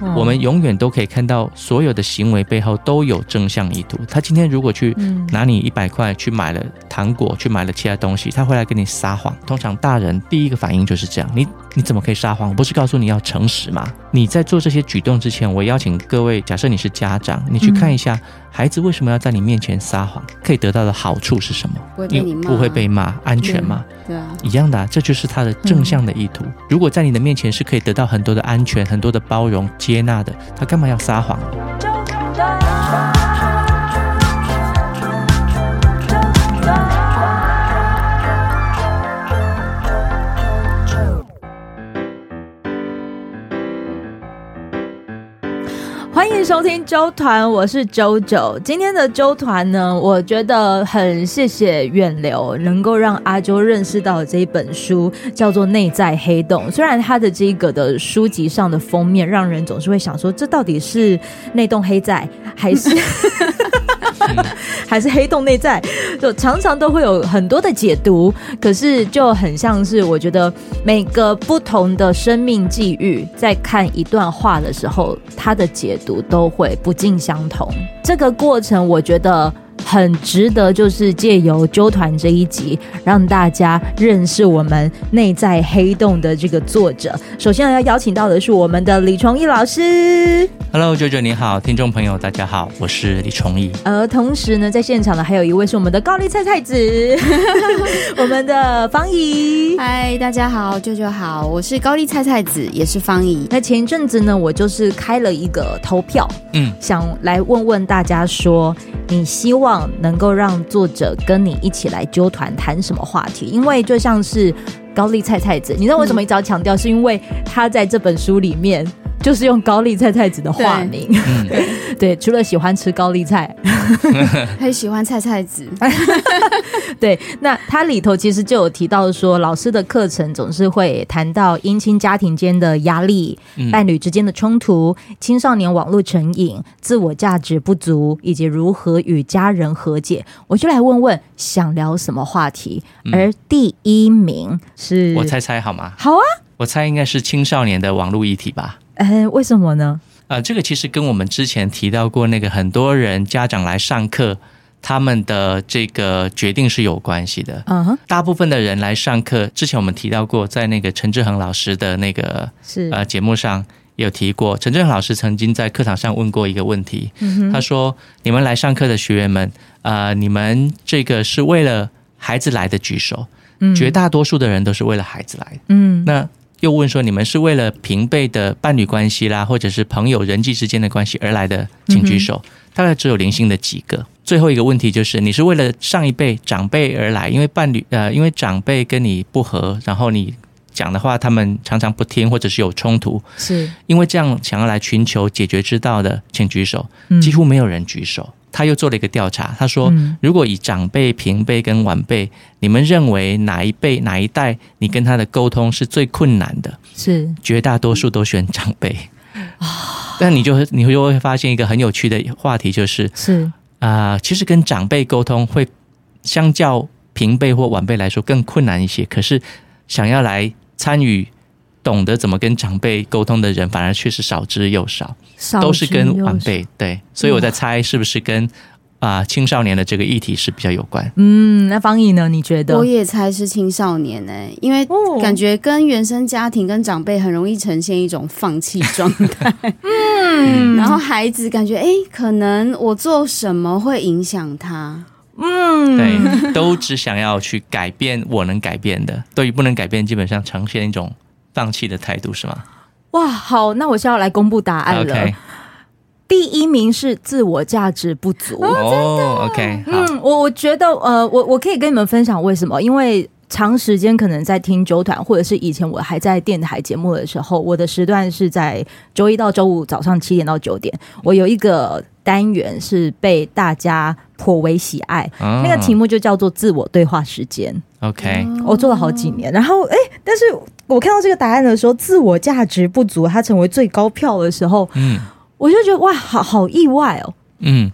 嗯、我们永远都可以看到所有的行为背后都有正向意图。他今天如果去拿你一百块去买了糖果，去买了其他东西，他会来跟你撒谎。通常大人第一个反应就是这样：你你怎么可以撒谎？我不是告诉你要诚实吗？你在做这些举动之前，我邀请各位，假设你是家长，你去看一下。嗯孩子为什么要在你面前撒谎？可以得到的好处是什么？不会被你骂，不会被骂，安全吗？对，对啊，一样的啊，这就是他的正向的意图。嗯。如果在你的面前是可以得到很多的安全、很多的包容、接纳的，他干嘛要撒谎？欢迎收听周团，我是啾啾。今天的周团呢，我觉得很谢谢远流，能够让阿周认识到这一本书，叫做《内在黑洞》。虽然它的这个的书籍上的封面，让人总是会想说，这到底是内洞黑在，还是？还是黑洞内在，就常常都会有很多的解读。可是就很像是，我觉得每个不同的生命际遇，在看一段话的时候，它的解读都会不尽相同。这个过程，我觉得。很值得，就是借由纠团这一集，让大家认识我们内在黑洞的这个作者。首先要邀请到的是我们的李崇义老师。Hello，舅舅你好，听众朋友大家好，我是李崇义。而同时呢，在现场的还有一位是我们的高丽菜菜子，我们的方怡。嗨，大家好，舅舅好，我是高丽菜菜子，也是方怡。那前一阵子呢，我就是开了一个投票，嗯，想来问问大家说，你希望。能够让作者跟你一起来纠团谈什么话题？因为就像是高丽菜菜子，你知道为什么一直要强调？是因为他在这本书里面。就是用高丽菜菜子的化名，对，对，除了喜欢吃高丽菜，还喜欢菜菜子。对，那它里头其实就有提到说，老师的课程总是会谈到姻亲家庭间的压力、伴侣之间的冲突、青少年网络成瘾、自我价值不足，以及如何与家人和解。我就来问问，想聊什么话题？而第一名是，我猜猜好吗？好啊，我猜应该是青少年的网络议题吧。哎，为什么呢？呃，这个其实跟我们之前提到过那个很多人家长来上课，他们的这个决定是有关系的。嗯哼，大部分的人来上课，之前我们提到过，在那个陈志恒老师的那个是呃节目上有提过。陈志恒老师曾经在课堂上问过一个问题，他说：“你们来上课的学员们，呃，你们这个是为了孩子来的举手，绝大多数的人都是为了孩子来的。嗯，那。”又问说：“你们是为了平辈的伴侣关系啦，或者是朋友人际之间的关系而来的，请举手。嗯、大概只有零星的几个。最后一个问题就是：你是为了上一辈长辈而来，因为伴侣呃，因为长辈跟你不和，然后你讲的话他们常常不听，或者是有冲突，是因为这样想要来寻求解决之道的，请举手。几乎没有人举手。嗯”他又做了一个调查，他说：“如果以长辈、平辈跟晚辈，你们认为哪一辈、哪一代，你跟他的沟通是最困难的？”是绝大多数都选长辈啊。但你就你就会发现一个很有趣的话题，就是是啊，其实跟长辈沟通会相较平辈或晚辈来说更困难一些。可是想要来参与。懂得怎么跟长辈沟通的人，反而却是少之又少，少都是跟晚辈对，所以我在猜是不是跟啊、呃、青少年的这个议题是比较有关。嗯，那方毅呢？你觉得？我也猜是青少年呢、欸，因为感觉跟原生家庭跟长辈很容易呈现一种放弃状态。嗯，然后孩子感觉哎，可能我做什么会影响他？嗯，对，都只想要去改变我能改变的，对于不能改变，基本上呈现一种。放弃的态度是吗？哇，好，那我现在要来公布答案了。Okay. 第一名是自我价值不足。哦，真的，OK，嗯，我我觉得，呃，我我可以跟你们分享为什么？因为长时间可能在听九团，或者是以前我还在电台节目的时候，我的时段是在周一到周五早上七点到九点，我有一个单元是被大家颇为喜爱，哦、那个题目就叫做自我对话时间。OK，我做了好几年，然后哎，但是我看到这个答案的时候，自我价值不足，它成为最高票的时候，嗯，我就觉得哇，好好意外哦。嗯，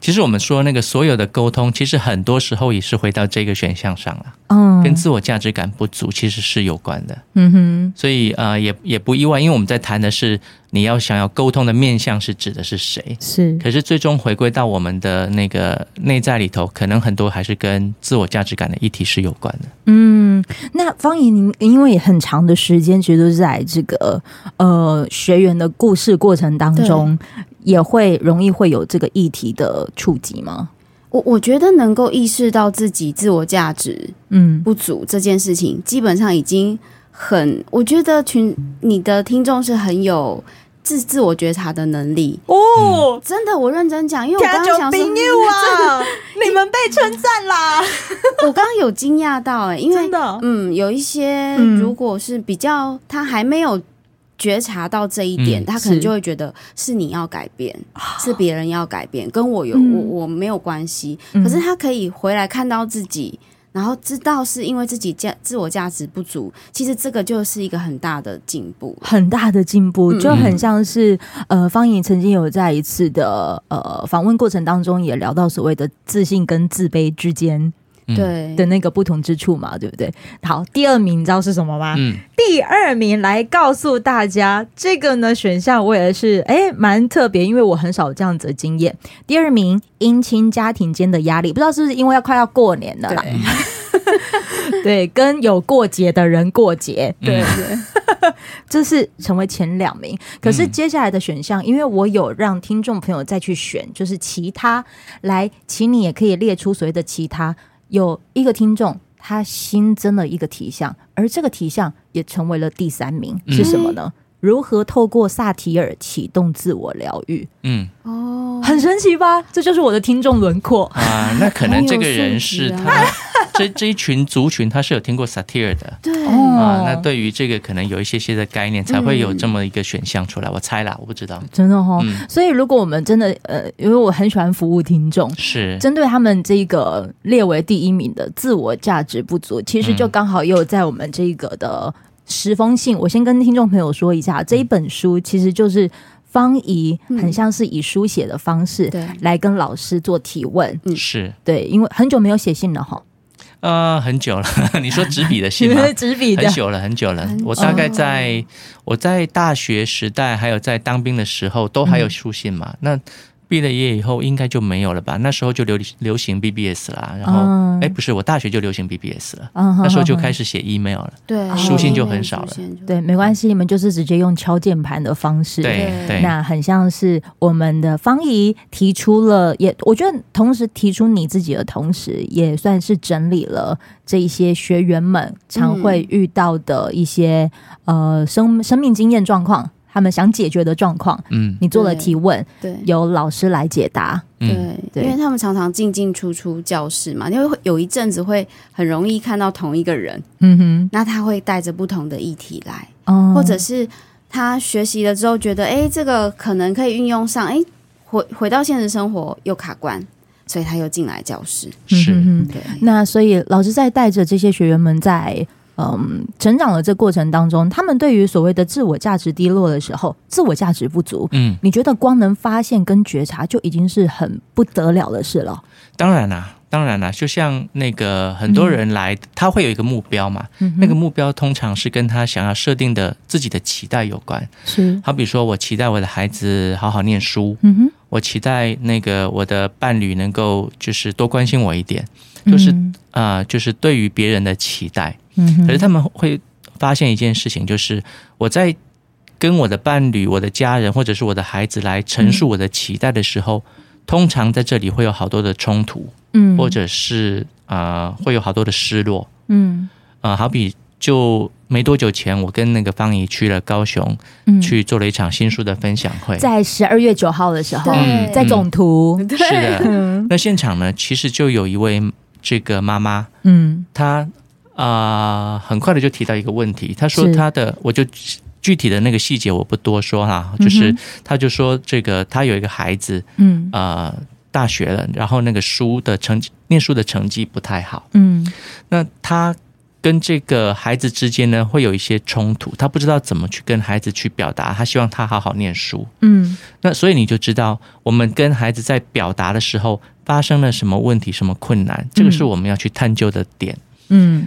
其实我们说那个所有的沟通，其实很多时候也是回到这个选项上了。嗯，跟自我价值感不足其实是有关的。嗯哼，所以呃，也也不意外，因为我们在谈的是你要想要沟通的面向是指的是谁？是。可是最终回归到我们的那个内在里头，可能很多还是跟自我价值感的议题是有关的。嗯，那方怡，您因为很长的时间，其实都是在这个呃学员的故事过程当中。也会容易会有这个议题的触及吗？我我觉得能够意识到自己自我价值嗯不足这件事情，嗯、基本上已经很，我觉得群你的听众是很有自自我觉察的能力哦、嗯。真的，我认真讲，因为我刚刚想说，啊、你们被称赞啦！我刚刚有惊讶到哎、欸，因为真的嗯，有一些如果是比较他还没有。觉察到这一点，嗯、他可能就会觉得是你要改变，是别人要改变，跟我有、嗯、我我没有关系。可是他可以回来看到自己，然后知道是因为自己价自我价值不足。其实这个就是一个很大的进步，很大的进步，就很像是呃，方颖曾经有在一次的呃访问过程当中也聊到所谓的自信跟自卑之间。对的那个不同之处嘛，对不对？好，第二名你知道是什么吗？嗯，第二名来告诉大家，这个呢选项我也是哎蛮特别，因为我很少这样子的经验。第二名，姻亲家庭间的压力，不知道是不是因为要快要过年了啦？对，对，跟有过节的人过节，对对，这是成为前两名。可是接下来的选项，因为我有让听众朋友再去选，就是其他来，请你也可以列出所谓的其他。有一个听众，他新增了一个题项，而这个题项也成为了第三名，是什么呢？如何透过萨提尔启动自我疗愈？嗯，哦，很神奇吧？这就是我的听众轮廓啊。那可能 这个人是他。这这一群族群，他是有听过萨提尔的，对啊，那对于这个可能有一些些的概念，才会有这么一个选项出来。嗯、我猜啦，我不知道，真的哦。嗯、所以，如果我们真的呃，因为我很喜欢服务听众，是针对他们这个列为第一名的自我价值不足，其实就刚好也有在我们这个的十封信。嗯、我先跟听众朋友说一下，这一本书其实就是方怡，很像是以书写的方式来跟老师做提问，嗯，是对，因为很久没有写信了哈。呃，很久了。你说纸笔的信吗？纸笔的，很久了，很久了。我大概在我在大学时代，还有在当兵的时候，都还有书信嘛。嗯、那。毕了业以后应该就没有了吧？那时候就流流行 BBS 啦，然后哎、嗯，不是，我大学就流行 BBS 了，嗯、那时候就开始写 email 了，对，书信就很少了。对，没关系，你们就是直接用敲键盘的方式，对对，那很像是我们的方怡提出了，也我觉得同时提出你自己的同时，也算是整理了这一些学员们常会遇到的一些、嗯、呃生生命经验状况。他们想解决的状况，嗯，你做了提问，对，由老师来解答，对，对，因为他们常常进进出出教室嘛，因为有一阵子会很容易看到同一个人，嗯哼，那他会带着不同的议题来，哦，或者是他学习了之后觉得，哎，这个可能可以运用上，哎，回回到现实生活又卡关，所以他又进来教室，是，对，那所以老师在带着这些学员们在。嗯，成长的这过程当中，他们对于所谓的自我价值低落的时候，自我价值不足，嗯，你觉得光能发现跟觉察就已经是很不得了的事了？当然啦，当然啦，就像那个很多人来，嗯、他会有一个目标嘛，嗯、那个目标通常是跟他想要设定的自己的期待有关。是，好比说我期待我的孩子好好念书，嗯哼，我期待那个我的伴侣能够就是多关心我一点，就是啊、嗯。呃，就是对于别人的期待。可是他们会发现一件事情，就是我在跟我的伴侣、我的家人或者是我的孩子来陈述我的期待的时候，通常在这里会有好多的冲突，嗯，或者是啊、呃，会有好多的失落，嗯，啊、呃，好比就没多久前，我跟那个方怡去了高雄，嗯。去做了一场新书的分享会，在十二月九号的时候，在总图，是的，那现场呢，其实就有一位这个妈妈，嗯，她。啊、呃，很快的就提到一个问题，他说他的，我就具体的那个细节我不多说哈，就是他就说这个他有一个孩子，嗯，呃，大学了，然后那个书的成绩，念书的成绩不太好，嗯，那他跟这个孩子之间呢，会有一些冲突，他不知道怎么去跟孩子去表达，他希望他好好念书。嗯，那所以你就知道，我们跟孩子在表达的时候发生了什么问题、什么困难，这个是我们要去探究的点。嗯，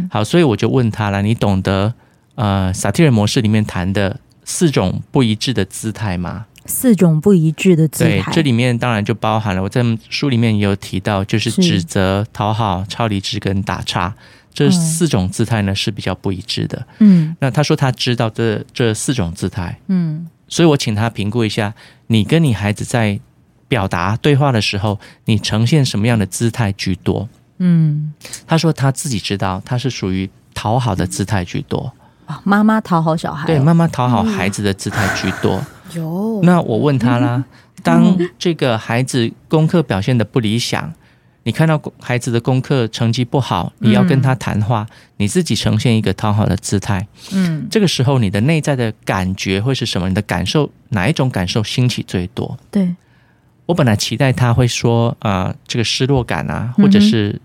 好，所以我就问他了，你懂得呃萨提尔模式里面谈的四种不一致的姿态吗？四种不一致的姿态，对，这里面当然就包含了我在书里面也有提到，就是指责、讨好、超理智跟打岔。这四种姿态呢，是比较不一致的。嗯，那他说他知道这这四种姿态。嗯，所以我请他评估一下，你跟你孩子在表达对话的时候，你呈现什么样的姿态居多？嗯，他说他自己知道，他是属于讨好的姿态居多。啊，妈妈讨好小孩，对，妈妈讨好孩子的姿态居多。有、嗯，那我问他啦，当这个孩子功课表现的不理想。你看到孩子的功课成绩不好，你要跟他谈话，嗯、你自己呈现一个讨好的姿态，嗯，这个时候你的内在的感觉会是什么？你的感受哪一种感受兴起最多？对，我本来期待他会说啊、呃，这个失落感啊，或者是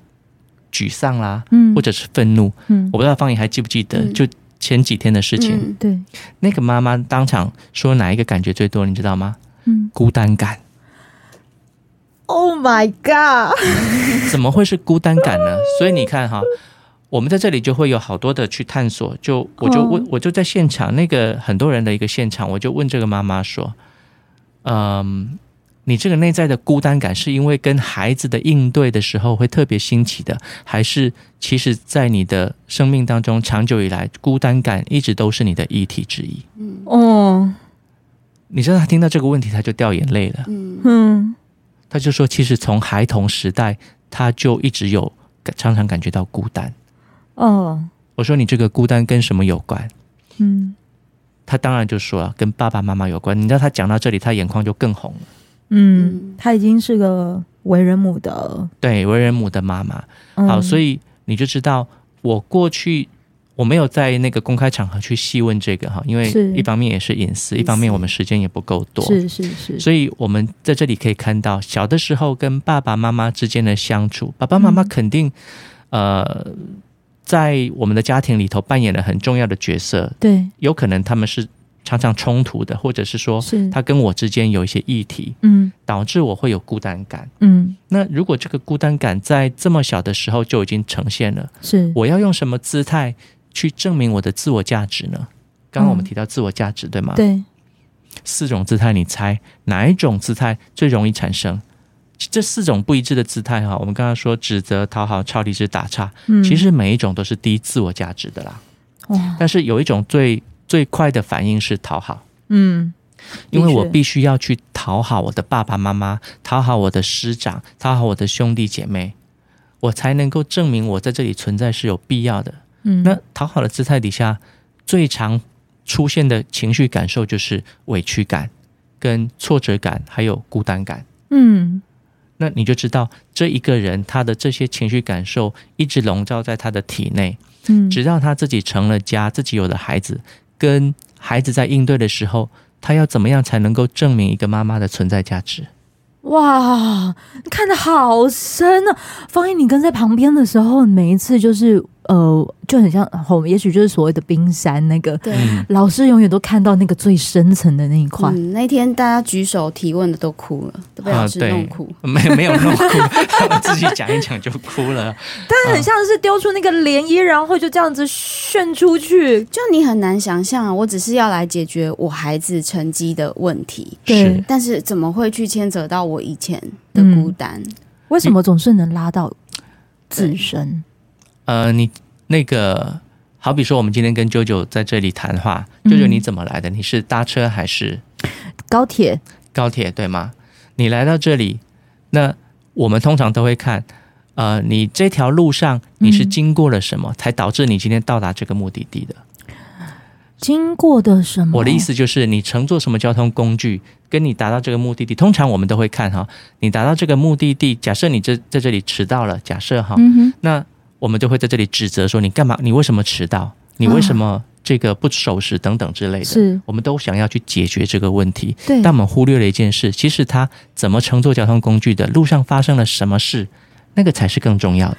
沮丧啦，嗯，或者是愤怒，嗯，我不知道方怡还记不记得，就前几天的事情，嗯、对，那个妈妈当场说哪一个感觉最多？你知道吗？嗯，孤单感。Oh my god！怎么会是孤单感呢？所以你看哈，我们在这里就会有好多的去探索。就我就问，我就在现场那个很多人的一个现场，我就问这个妈妈说：“嗯，你这个内在的孤单感是因为跟孩子的应对的时候会特别兴起的，还是其实在你的生命当中长久以来孤单感一直都是你的议题之一？”嗯哦，你知道他听到这个问题他就掉眼泪了。嗯嗯。他就说，其实从孩童时代，他就一直有常常感觉到孤单。哦，我说你这个孤单跟什么有关？嗯，他当然就说了，跟爸爸妈妈有关。你知道他讲到这里，他眼眶就更红了。嗯，她已经是个为人母的，对，为人母的妈妈。好，所以你就知道我过去。我没有在那个公开场合去细问这个哈，因为一方面也是隐私，一方面我们时间也不够多。是是是，所以我们在这里可以看到，小的时候跟爸爸妈妈之间的相处，爸爸妈妈肯定、嗯、呃，在我们的家庭里头扮演了很重要的角色。对，有可能他们是常常冲突的，或者是说，他跟我之间有一些议题，嗯，导致我会有孤单感。嗯，那如果这个孤单感在这么小的时候就已经呈现了，是我要用什么姿态去证明我的自我价值呢？刚刚我们提到自我价值，嗯、对吗？对，四种姿态，你猜哪一种姿态最容易产生？这四种不一致的姿态哈，我们刚刚说指责、讨好、超理智、打岔，嗯，其实每一种都是低自我价值的啦。哇！但是有一种最最快的反应是讨好，嗯，因为我必须要去讨好我的爸爸妈妈，讨好我的师长，讨好我的兄弟姐妹，我才能够证明我在这里存在是有必要的。嗯，那讨好的姿态底下，最常出现的情绪感受就是委屈感、跟挫折感，还有孤单感。嗯，那你就知道这一个人他的这些情绪感受一直笼罩在他的体内。嗯，直到他自己成了家，自己有了孩子，跟孩子在应对的时候，他要怎么样才能够证明一个妈妈的存在价值？哇，你看的好深啊！方毅，你跟在旁边的时候，每一次就是。呃，就很像，我们也许就是所谓的冰山那个。对，老师永远都看到那个最深层的那一块。嗯，那天大家举手提问的都哭了，都被老师弄哭。啊、没没有弄哭，他 们自己讲一讲就哭了。但很像是丢出那个涟漪，然后就这样子旋出去，就你很难想象啊！我只是要来解决我孩子成绩的问题，对，但是怎么会去牵扯到我以前的孤单？嗯、为什么总是能拉到自身？呃，你那个好比说，我们今天跟舅舅在这里谈话，舅舅你怎么来的？你是搭车还是高铁？高铁对吗？你来到这里，那我们通常都会看，呃，你这条路上你是经过了什么，嗯、才导致你今天到达这个目的地的？经过的什么？我的意思就是，你乘坐什么交通工具，跟你达到这个目的地，通常我们都会看哈，你达到这个目的地，假设你这在这里迟到了，假设哈，嗯、那。我们就会在这里指责说，你干嘛？你为什么迟到？你为什么这个不守时等等之类的？是，我们都想要去解决这个问题。对，但我们忽略了一件事，其实他怎么乘坐交通工具的，路上发生了什么事，那个才是更重要的。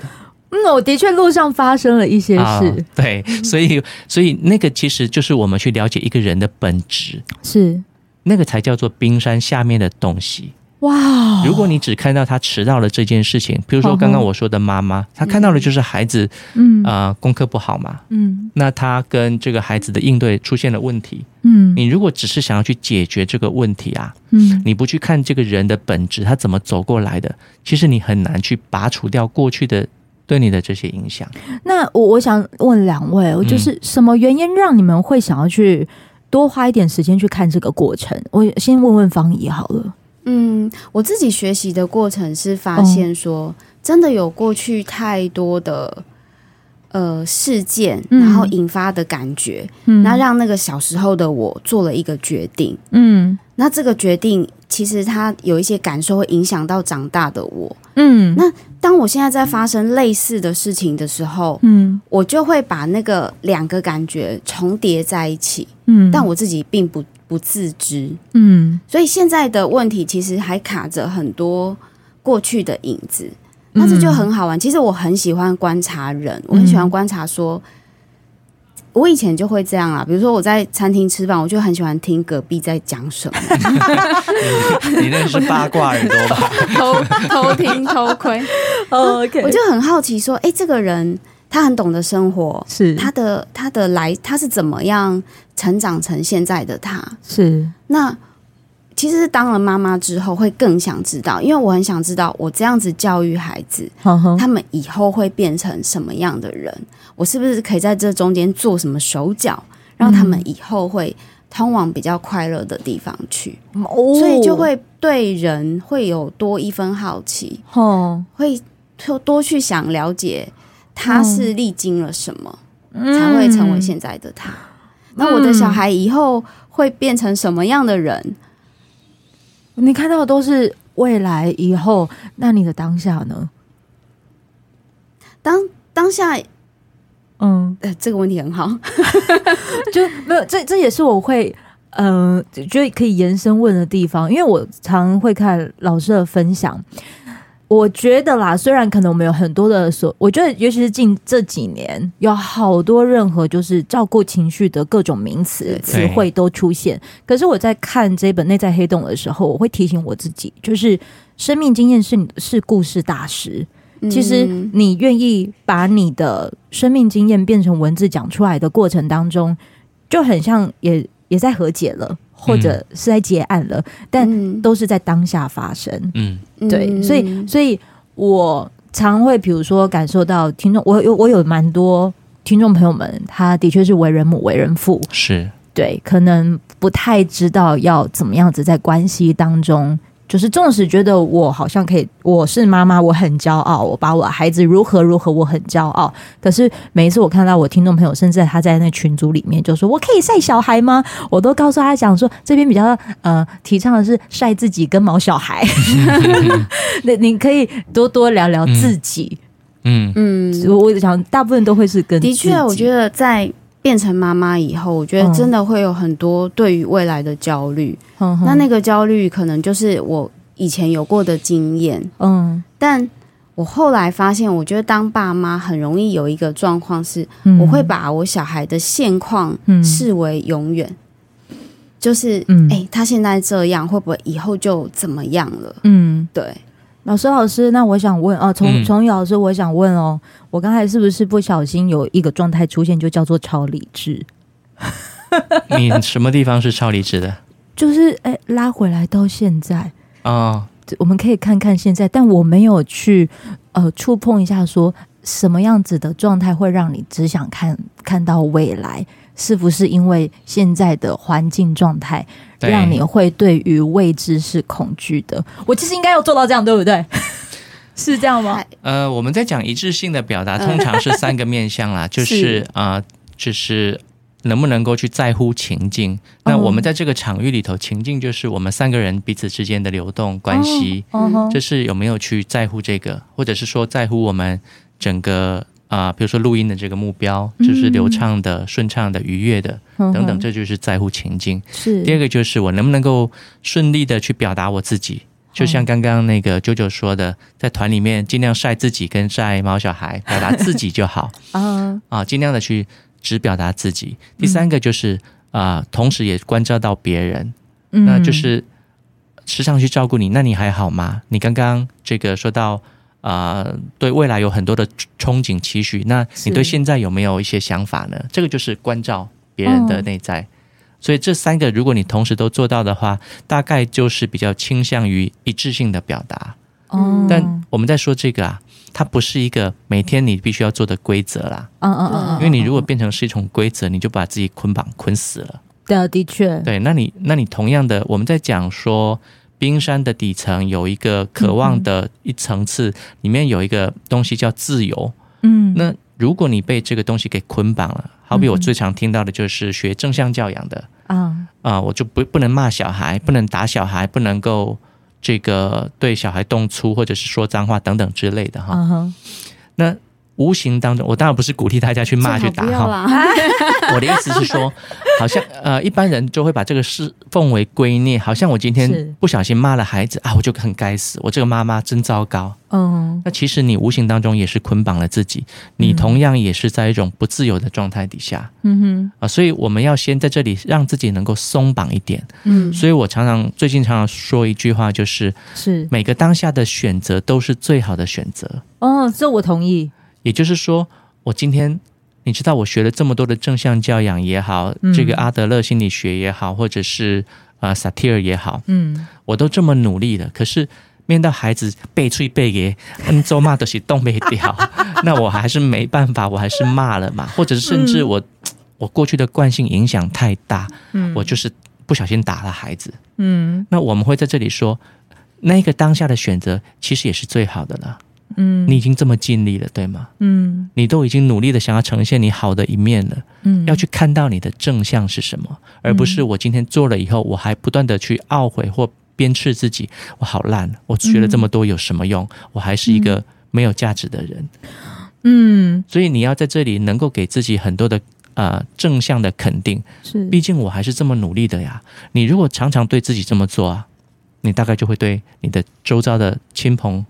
嗯，我的确路上发生了一些事。哦、对，所以所以那个其实就是我们去了解一个人的本质，是那个才叫做冰山下面的东西。哇！如果你只看到他迟到了这件事情，比如说刚刚我说的妈妈，她看到的就是孩子，嗯啊、呃，功课不好嘛，嗯，那他跟这个孩子的应对出现了问题，嗯，你如果只是想要去解决这个问题啊，嗯，你不去看这个人的本质，他怎么走过来的，其实你很难去拔除掉过去的对你的这些影响。那我我想问两位，就是什么原因让你们会想要去多花一点时间去看这个过程？我先问问芳仪好了。嗯，我自己学习的过程是发现说，真的有过去太多的呃事件，然后引发的感觉，嗯，那让那个小时候的我做了一个决定，嗯，那这个决定其实它有一些感受会影响到长大的我，嗯，那当我现在在发生类似的事情的时候，嗯，我就会把那个两个感觉重叠在一起，嗯，但我自己并不。不自知，嗯，所以现在的问题其实还卡着很多过去的影子，那这就很好玩。其实我很喜欢观察人，我很喜欢观察说，我以前就会这样啊。比如说我在餐厅吃饭，我就很喜欢听隔壁在讲什么。你那是八卦耳朵吧？偷偷听偷窥。OK，我就很好奇说，哎，这个人。他很懂得生活，是他的他的来，他是怎么样成长成现在的他？是那其实是当了妈妈之后，会更想知道，因为我很想知道，我这样子教育孩子，呵呵他们以后会变成什么样的人？我是不是可以在这中间做什么手脚，让他们以后会通往比较快乐的地方去？哦、所以就会对人会有多一分好奇，哦，会多多去想了解。他是历经了什么，嗯、才会成为现在的他？嗯、那我的小孩以后会变成什么样的人？你看到的都是未来以后，那你的当下呢？当当下，嗯，呃，这个问题很好，就没有这这也是我会嗯、呃，觉得可以延伸问的地方，因为我常会看老师的分享。我觉得啦，虽然可能我们有很多的所，我觉得尤其是近这几年，有好多任何就是照顾情绪的各种名词词汇都出现。可是我在看这本《内在黑洞》的时候，我会提醒我自己，就是生命经验是是故事大师。其实你愿意把你的生命经验变成文字讲出来的过程当中，就很像也也在和解了。或者是在结案了，嗯、但都是在当下发生。嗯，对，所以，所以我常会，比如说，感受到听众，我有我有蛮多听众朋友们，他的确是为人母、为人父，是。对，可能不太知道要怎么样子在关系当中。就是纵使觉得我好像可以，我是妈妈，我很骄傲，我把我孩子如何如何，我很骄傲。可是每一次我看到我听众朋友，甚至他在那群组里面就说：“我可以晒小孩吗？”我都告诉他讲说，这边比较呃提倡的是晒自己跟毛小孩。那你可以多多聊聊自己。嗯嗯，我我想大部分都会是跟的确，我觉得在。变成妈妈以后，我觉得真的会有很多对于未来的焦虑。嗯、那那个焦虑可能就是我以前有过的经验。嗯，但我后来发现，我觉得当爸妈很容易有一个状况是，我会把我小孩的现况视为永远。嗯、就是，哎、欸，他现在这样，会不会以后就怎么样了？嗯，对。老师，老师，那我想问啊，从从宇老师，我想问哦，我刚才是不是不小心有一个状态出现，就叫做超理智？你什么地方是超理智的？就是哎，拉回来到现在啊，哦、我们可以看看现在，但我没有去呃触碰一下，说什么样子的状态会让你只想看看到未来。是不是因为现在的环境状态让你会对于未知是恐惧的？我其实应该要做到这样，对不对？是这样吗？呃，我们在讲一致性的表达，通常是三个面向啦，就是啊、呃，就是能不能够去在乎情境。那我们在这个场域里头，情境就是我们三个人彼此之间的流动关系，这是有没有去在乎这个，或者是说在乎我们整个。啊、呃，比如说录音的这个目标，就是流畅的、嗯、顺畅的、愉悦的等等，这就是在乎情境。是第二个，就是我能不能够顺利的去表达我自己，就像刚刚那个啾啾说的，在团里面尽量晒自己跟晒毛小孩，表达自己就好 啊啊，尽量的去只表达自己。第三个就是啊、呃，同时也关照到别人，那就是时常去照顾你。那你还好吗？你刚刚这个说到啊、呃，对未来有很多的憧憬期许，那你对现在有没有一些想法呢？这个就是关照别人的内在。所以这三个，如果你同时都做到的话，大概就是比较倾向于一致性的表达。哦，但我们在说这个啊，它不是一个每天你必须要做的规则啦。嗯嗯嗯，因为你如果变成是一种规则，你就把自己捆绑捆死了。对啊，的确。对，那你那你同样的，我们在讲说，冰山的底层有一个渴望的一层次，里面有一个东西叫自由。嗯，那如果你被这个东西给捆绑了。好比我最常听到的就是学正向教养的啊啊，我就不不能骂小孩，不能打小孩，不能够这个对小孩动粗或者是说脏话等等之类的哈。Uh-huh. 那无形当中，我当然不是鼓励大家去骂去打哈。我的意思是说，好像呃一般人就会把这个事奉为圭臬，好像我今天不小心骂了孩子啊，我就很该死，我这个妈妈真糟糕。嗯，那其实你无形当中也是捆绑了自己，你同样也是在一种不自由的状态底下。嗯哼啊，所以我们要先在这里让自己能够松绑一点。嗯，所以我常常最近常常说一句话，就是是每个当下的选择都是最好的选择。哦，这我同意。也就是说，我今天。你知道我学了这么多的正向教养也好，嗯、这个阿德勒心理学也好，或者是啊萨提尔也好，嗯，我都这么努力了，可是面对孩子背脆背给，嗯，咒骂都是动没掉，那我还是没办法，我还是骂了嘛，或者是甚至我、嗯、我过去的惯性影响太大，嗯，我就是不小心打了孩子，嗯，那我们会在这里说，那个当下的选择其实也是最好的了。嗯，你已经这么尽力了，对吗？嗯，你都已经努力的想要呈现你好的一面了。嗯，要去看到你的正向是什么，而不是我今天做了以后，我还不断的去懊悔或鞭笞自己，我好烂，我学了这么多有什么用？我还是一个没有价值的人。嗯，所以你要在这里能够给自己很多的呃正向的肯定。是，毕竟我还是这么努力的呀。你如果常常对自己这么做啊，你大概就会对你的周遭的亲朋。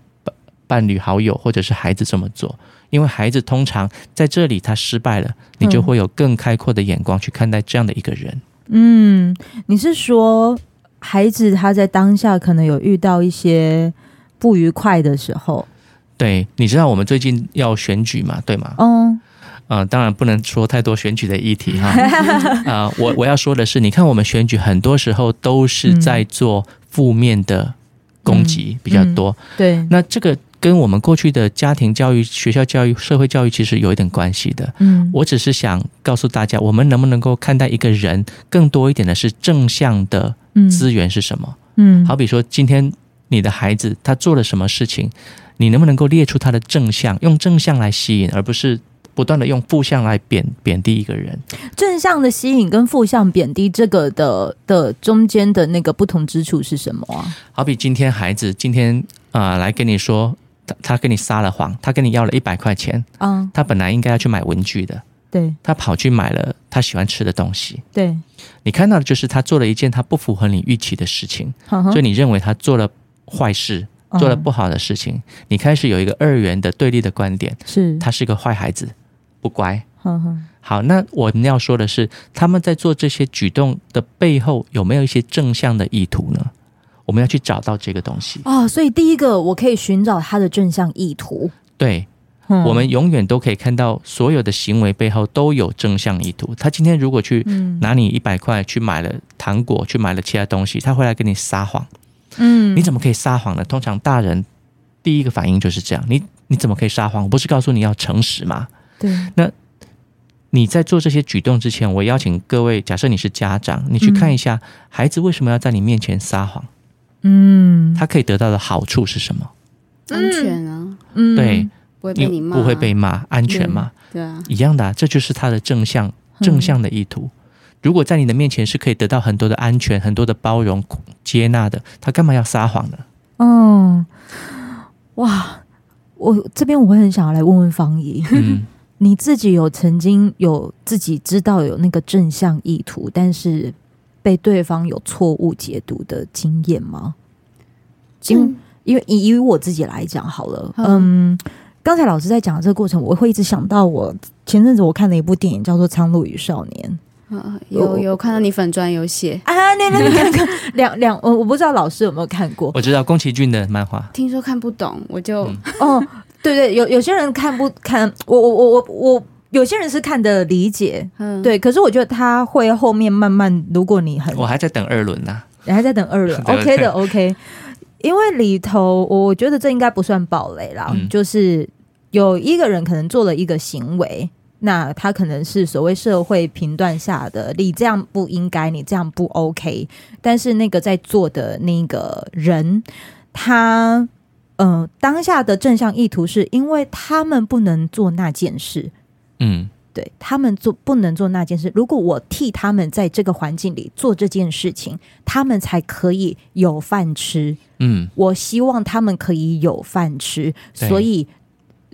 伴侣、好友或者是孩子这么做，因为孩子通常在这里他失败了，你就会有更开阔的眼光去看待这样的一个人。嗯，你是说孩子他在当下可能有遇到一些不愉快的时候？对，你知道我们最近要选举嘛？对吗？嗯，呃，当然不能说太多选举的议题哈。啊、呃，我我要说的是，你看我们选举很多时候都是在做负面的攻击比较多。嗯嗯、对，那这个。跟我们过去的家庭教育、学校教育、社会教育其实有一点关系的。嗯，我只是想告诉大家，我们能不能够看待一个人更多一点的是正向的资源是什么？嗯，好比说今天你的孩子他做了什么事情，你能不能够列出他的正向，用正向来吸引，而不是不断的用负向来贬贬低一个人？正向的吸引跟负向贬低这个的的中间的那个不同之处是什么啊？好比今天孩子今天啊、呃、来跟你说。他他跟你撒了谎，他跟你要了一百块钱，嗯，他本来应该要去买文具的，对，他跑去买了他喜欢吃的东西，对，你看到的就是他做了一件他不符合你预期的事情，所以你认为他做了坏事，做了不好的事情，嗯，你开始有一个二元的对立的观点，是，他是个坏孩子，不乖，好，那我们要说的是，他们在做这些举动的背后有没有一些正向的意图呢？我们要去找到这个东西哦，所以第一个我可以寻找他的正向意图。对，嗯，我们永远都可以看到所有的行为背后都有正向意图。他今天如果去拿你一百块去买了糖果，去买了其他东西，他会来跟你撒谎。嗯，你怎么可以撒谎呢？通常大人第一个反应就是这样：你你怎么可以撒谎？我不是告诉你要诚实吗？对。那你在做这些举动之前，我邀请各位，假设你是家长，你去看一下孩子为什么要在你面前撒谎。嗯，他可以得到的好处是什么？安全啊，嗯，对，不会被你骂，不会被骂，安全嘛，对啊，一样的啊，这就是他的正向正向的意图。如果在你的面前是可以得到很多的安全、很多的包容、接纳的，他干嘛要撒谎呢？嗯，哇，我这边我会很想要来问问方姨，嗯，你自己有曾经有自己知道有那个正向意图，但是。被对方有错误解读的经验吗？因因为以以我自己来讲好了，嗯，刚才老师在讲的这个过程，我会一直想到我前阵子我看了一部电影，叫做《苍鹭与少年》。嗯，有有看到你粉砖有写啊，那那你看看两两，我我不知道老师有没有看过，我知道宫崎骏的漫画，听说看不懂，我就、嗯、哦，对对，有有些人看不看，我我我我我，有些人是看的理解，嗯，对，可是我觉得他会后面慢慢，如果你很，我还在等二轮呢、啊，你还在等二轮，OK 的 OK，因为里头我觉得这应该不算暴雷啦，嗯、就是有一个人可能做了一个行为。那他可能是所谓社会评断下的，你这样不应该，你这样不 OK。但是那个在做的那个人，他呃当下的正向意图是因为他们不能做那件事，嗯，对他们做不能做那件事。如果我替他们在这个环境里做这件事情，他们才可以有饭吃。嗯，我希望他们可以有饭吃，所以。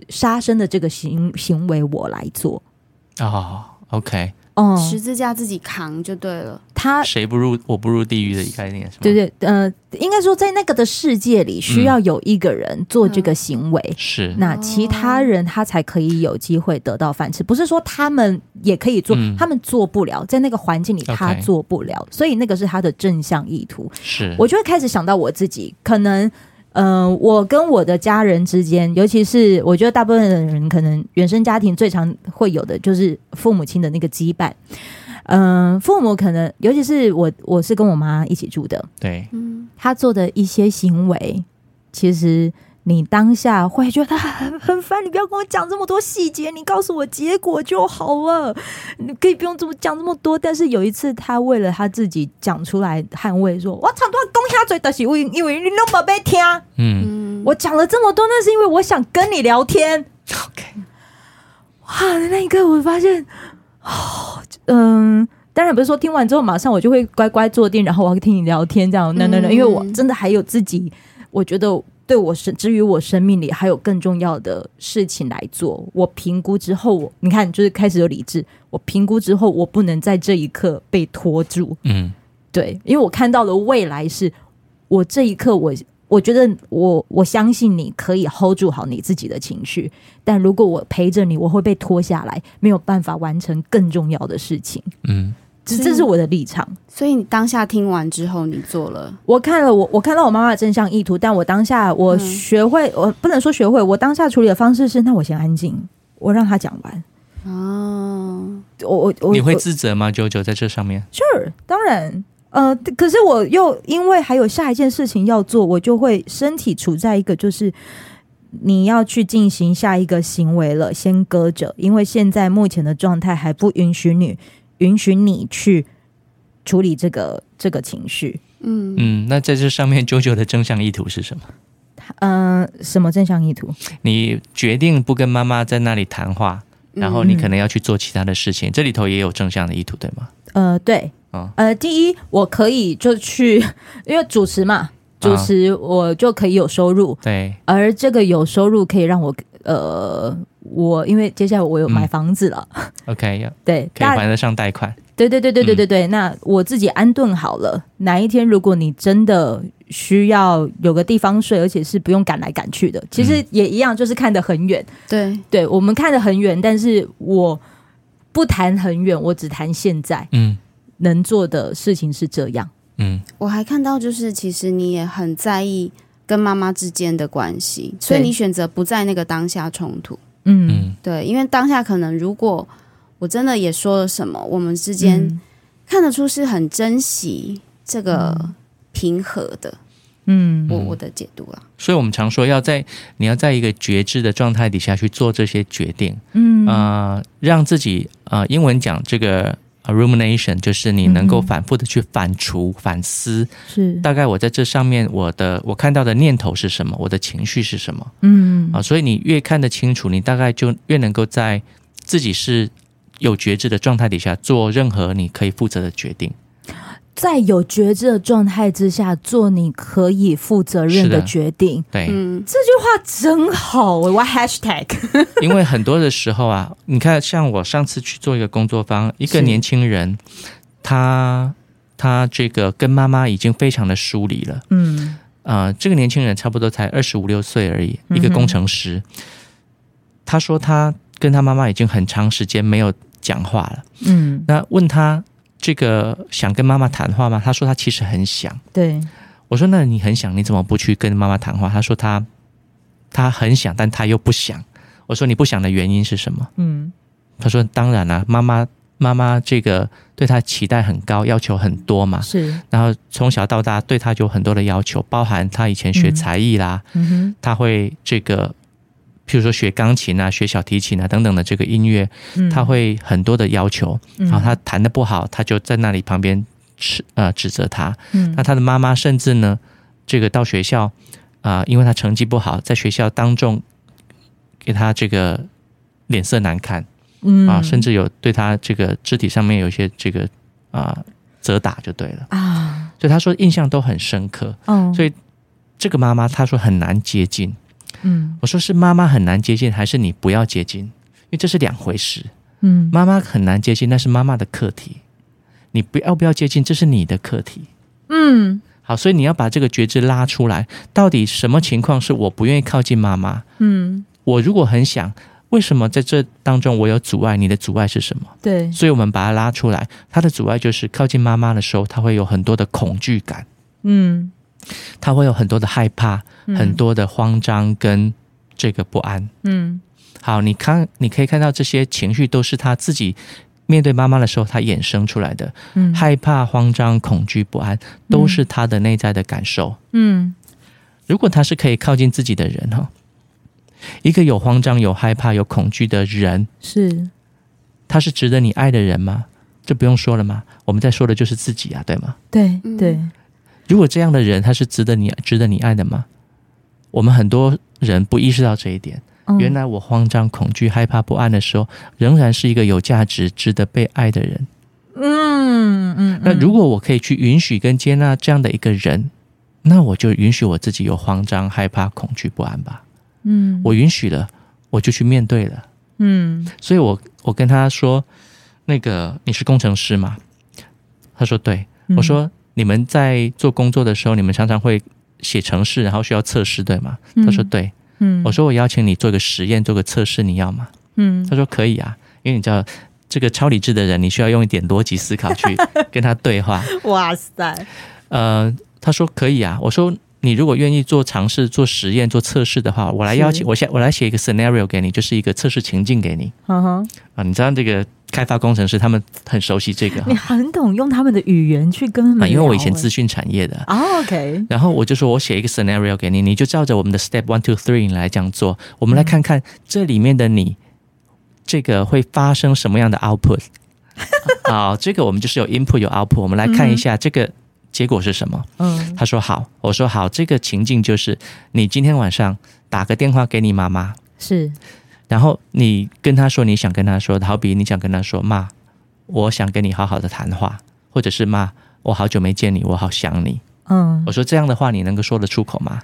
杀生的这个行行为我来做哦，OK，哦，十字架自己扛就对了。他谁不入我不入地狱的概念是吗？对对，呃，应该说在那个的世界里，需要有一个人做这个行为，嗯、是那其他人他才可以有机会得到饭吃。不是说他们也可以做，嗯、他们做不了，在那个环境里他做不了所以那个是他的正向意图。是，我就会开始想到我自己可能。嗯、呃，我跟我的家人之间，尤其是我觉得大部分的人可能原生家庭最常会有的就是父母亲的那个羁绊。嗯、呃，父母可能尤其是我，我是跟我妈一起住的，对，嗯，她做的一些行为，其实。你当下会觉得他很很烦，你不要跟我讲这么多细节，你告诉我结果就好了。你可以不用这么讲这么多。但是有一次，他为了他自己讲出来捍卫，说：“我差不多讲下嘴的是因为因为你那么被听。”嗯，我讲了这么多，那是因为我想跟你聊天。OK，哇，那一刻我发现，哦，嗯，当然不是说听完之后马上我就会乖乖坐定，然后我要听你聊天这样。那那那，因为我真的还有自己，我觉得。对我生，至于我生命里还有更重要的事情来做。我评估之后，我你看，就是开始有理智。我评估之后，我不能在这一刻被拖住。嗯，对，因为我看到的未来是，我这一刻我，我我觉得我我相信你可以 hold 住好你自己的情绪，但如果我陪着你，我会被拖下来，没有办法完成更重要的事情。嗯。这这是我的立场，所以你当下听完之后，你做了。我看了，我我看到我妈妈的真相意图，但我当下我学会，嗯、我不能说学会，我当下处理的方式是，那我先安静，我让他讲完。哦，我我我，你会自责吗？九九在这上面？Sure，当然，呃，可是我又因为还有下一件事情要做，我就会身体处在一个就是你要去进行下一个行为了，先搁着，因为现在目前的状态还不允许你。允许你去处理这个这个情绪，嗯嗯，那在这上面，JoJo 的正向意图是什么？嗯、呃，什么正向意图？你决定不跟妈妈在那里谈话，然后你可能要去做其他的事情，嗯、这里头也有正向的意图，对吗？呃，对，哦、呃，第一，我可以就去，因为主持嘛，主持我就可以有收入，哦、对，而这个有收入可以让我，呃。我因为接下来我有买房子了，嗯，OK，对，可以还得上贷款。对对对对对对对，嗯，那我自己安顿好了，哪一天如果你真的需要有个地方睡，而且是不用赶来赶去的，其实也一样，就是看得很远。对对，我们看得很远，但是我不谈很远，我只谈现在。嗯，能做的事情是这样。嗯，我还看到就是，其实你也很在意跟妈妈之间的关系，所以你选择不在那个当下冲突。嗯，对，因为当下可能如果我真的也说了什么，我们之间看得出是很珍惜这个平和的，嗯，我我的解读啊。所以我们常说要在你要在一个觉知的状态底下去做这些决定，嗯啊、呃，让自己啊、呃，英文讲这个。Rumination 就是你能够反复的去反刍、嗯、反思，是。大概我在这上面我的我看到的念头是什么，我的情绪是什么，嗯。啊，所以你越看得清楚，你大概就越能够在自己是有觉知的状态底下做任何你可以负责的决定。在有觉知的状态之下做你可以负责任的决定，对，嗯，这句话真好，我 hashtag。因为很多的时候啊，你看，像我上次去做一个工作坊，一个年轻人，他他这个跟妈妈已经非常的疏离了，嗯，呃，这个年轻人差不多才二十五六岁而已，一个工程师。嗯、他说他跟他妈妈已经很长时间没有讲话了。嗯，那问他这个想跟妈妈谈话吗？他说他其实很想。对，我说那你很想，你怎么不去跟妈妈谈话？他说他他很想，但他又不想。我说你不想的原因是什么？嗯，他说当然啦、啊，妈妈。妈妈这个对他期待很高，要求很多嘛。是，然后从小到大对他就有很多的要求，包含他以前学才艺啦，嗯哼，他会这个，譬如说学钢琴啊、学小提琴啊等等的这个音乐，嗯、他会很多的要求。然后他弹的不好，他就在那里旁边指呃指责他。嗯，那他的妈妈甚至呢，这个到学校啊、呃，因为他成绩不好，在学校当众给他这个脸色难看。嗯啊，甚至有对他这个肢体上面有一些这个啊责打就对了啊，所以他说印象都很深刻。哦，所以这个妈妈她说很难接近。嗯，我说是妈妈很难接近，还是你不要接近？因为这是两回事。嗯，妈妈很难接近，那是妈妈的课题。你不要不要接近，这是你的课题。嗯，好，所以你要把这个觉知拉出来，到底什么情况是我不愿意靠近妈妈？嗯，我如果很想。为什么在这当中我有阻碍？你的阻碍是什么？对，所以我们把它拉出来。他的阻碍就是靠近妈妈的时候，他会有很多的恐惧感，嗯，他会有很多的害怕，嗯、很多的慌张跟这个不安，嗯。好，你看，你可以看到这些情绪都是他自己面对妈妈的时候他衍生出来的，嗯，害怕、慌张、恐惧、不安，都是他的内在的感受，嗯。如果他是可以靠近自己的人哈。一个有慌张、有害怕、有恐惧的人，是他是值得你爱的人吗？这不用说了吗？我们在说的就是自己啊，对吗？对对。如果这样的人他是值得你、值得你爱的吗？我们很多人不意识到这一点。嗯、原来我慌张、恐惧、害怕、不安的时候，仍然是一个有价值、值得被爱的人。嗯嗯。嗯，那如果我可以去允许跟接纳这样的一个人，那我就允许我自己有慌张、害怕、恐惧、不安吧。嗯，我允许了，我就去面对了。嗯，所以我我跟他说，那个你是工程师吗？他说对。嗯、我说你们在做工作的时候，你们常常会写程式，然后需要测试，对吗？他说对。嗯，我说我邀请你做个实验，做个测试，你要吗？嗯，他说可以啊，因为你知道这个超理智的人，你需要用一点逻辑思考去 跟他对话。哇塞，呃，他说可以啊。我说。你如果愿意做尝试、做实验、做测试的话，我来邀请我写，我来写一个 scenario 给你，就是一个测试情境给你。嗯哼，啊，你知道这个开发工程师他们很熟悉这个，你很懂用他们的语言去跟他们、啊。因为我以前资讯产业的。哦，OK。然后我就说我写一个 scenario 给你，你就照着我们的 step one two three 来这样做。我们来看看这里面的你，这个会发生什么样的 output？啊，这个我们就是有 input 有 output，我们来看一下这个。嗯结果是什么？嗯，他说好，我说好。这个情境就是你今天晚上打个电话给你妈妈，是，然后你跟他说你想跟他说，好比你想跟他说妈，我想跟你好好的谈话，或者是妈，我好久没见你，我好想你。嗯，我说这样的话你能够说得出口吗？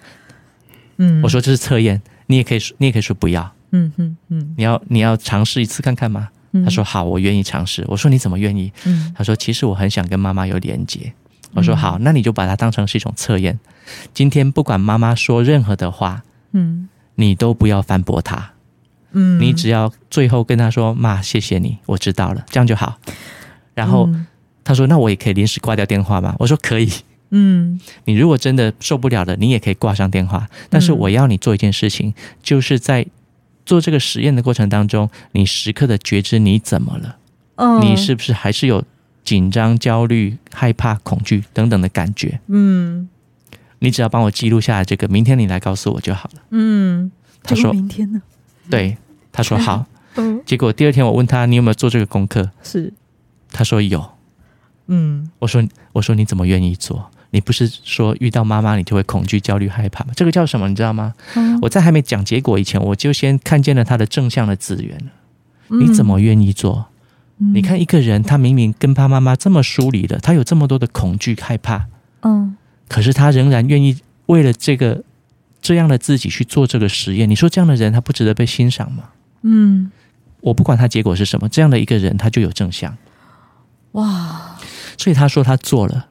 嗯，我说这是测验，你也可以说，你也可以说不要。嗯嗯嗯，你要你要尝试一次看看吗？他说好，我愿意尝试。我说你怎么愿意？嗯，他说其实我很想跟妈妈有连结。我说好，那你就把它当成是一种测验。今天不管妈妈说任何的话，嗯，你都不要反驳她，嗯，你只要最后跟她说：“妈，谢谢你，我知道了。”这样就好。然后她说：“那我也可以临时挂掉电话吗？”我说：“可以。”嗯，你如果真的受不了了，你也可以挂上电话。但是我要你做一件事情，就是在做这个实验的过程当中，你时刻的觉知你怎么了？哦，你是不是还是有？紧张、焦虑、害怕、恐惧等等的感觉，嗯，你只要帮我记录下来，这个明天你来告诉我就好了。嗯，他说明天呢？对，他说好。嗯，结果第二天我问他，你有没有做这个功课？是，他说有。嗯，我说我说你怎么愿意做？你不是说遇到妈妈你就会恐惧、焦虑、害怕吗？这个叫什么？你知道吗？嗯，我在还没讲结果以前，我就先看见了他的正向的资源。你怎么愿意做？你看一个人，他明明跟他妈妈这么疏离的，他有这么多的恐惧、害怕，嗯，可是他仍然愿意为了这个这样的自己去做这个实验。你说这样的人，他不值得被欣赏吗？嗯，我不管他结果是什么，这样的一个人，他就有正向。哇！所以他说他做了，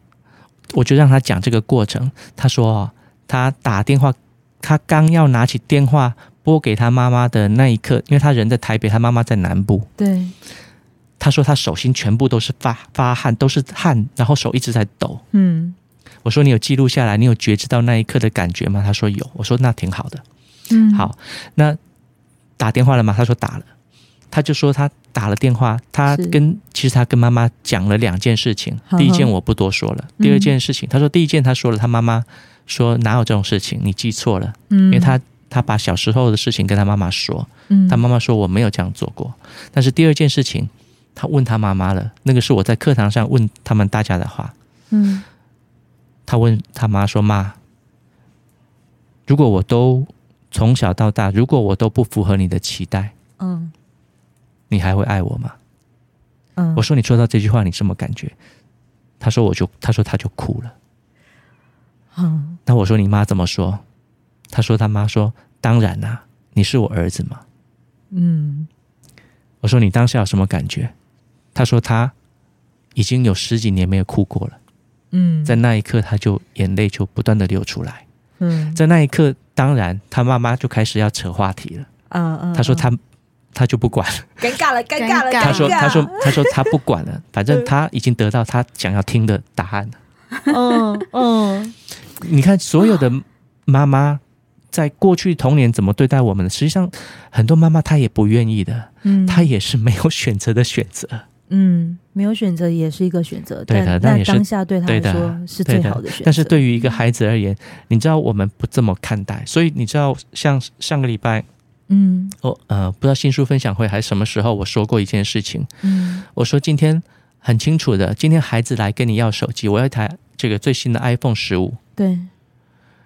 我就让他讲这个过程。他说他打电话，他刚要拿起电话拨给他妈妈的那一刻，因为他人在台北，他妈妈在南部。对，他说他手心全部都是发发汗，都是汗，然后手一直在抖。嗯，我说你有记录下来，你有觉知到那一刻的感觉吗？他说有。我说那挺好的。嗯，好，那打电话了吗？他说打了。他就说他打了电话，他跟其实他跟妈妈讲了两件事情。第一件我不多说了，第二件事情他说第一件他说了，他妈妈说哪有这种事情，你记错了。嗯，因为他他把小时候的事情跟他妈妈说，嗯，他妈妈说我没有这样做过。但是第二件事情，他问他妈妈了，那个是我在课堂上问他们大家的话。嗯，他问他妈说妈，如果我都从小到大，如果我都不符合你的期待，嗯。你还会爱我吗？嗯，我说你说到这句话，你什么感觉？他说我就，他说他就哭了。嗯，那我说你妈怎么说？他说他妈说当然啦、啊，你是我儿子嘛。嗯，我说你当下有什么感觉？他说他已经有十几年没有哭过了。嗯，在那一刻他就眼泪就不断的流出来。嗯，在那一刻，当然他妈妈就开始要扯话题了。嗯嗯，他说他。他就不管了，尴尬了，尴尬了。他说：“他说，他说 他不管了，反正他已经得到他想要听的答案了。”嗯嗯，你看，所有的妈妈在过去童年怎么对待我们的？实际上，很多妈妈她也不愿意的，嗯，她也是没有选择的选择。嗯，没有选择也是一个选择，对的，但也是当下对他来说是最好的选择。但是对于一个孩子而言，你知道我们不这么看待，所以你知道，像上个礼拜。嗯，我呃不知道新书分享会还是什么时候，我说过一件事情。嗯，我说今天很清楚的，今天孩子来跟你要手机，我要一台这个最新的 iPhone 十五。对，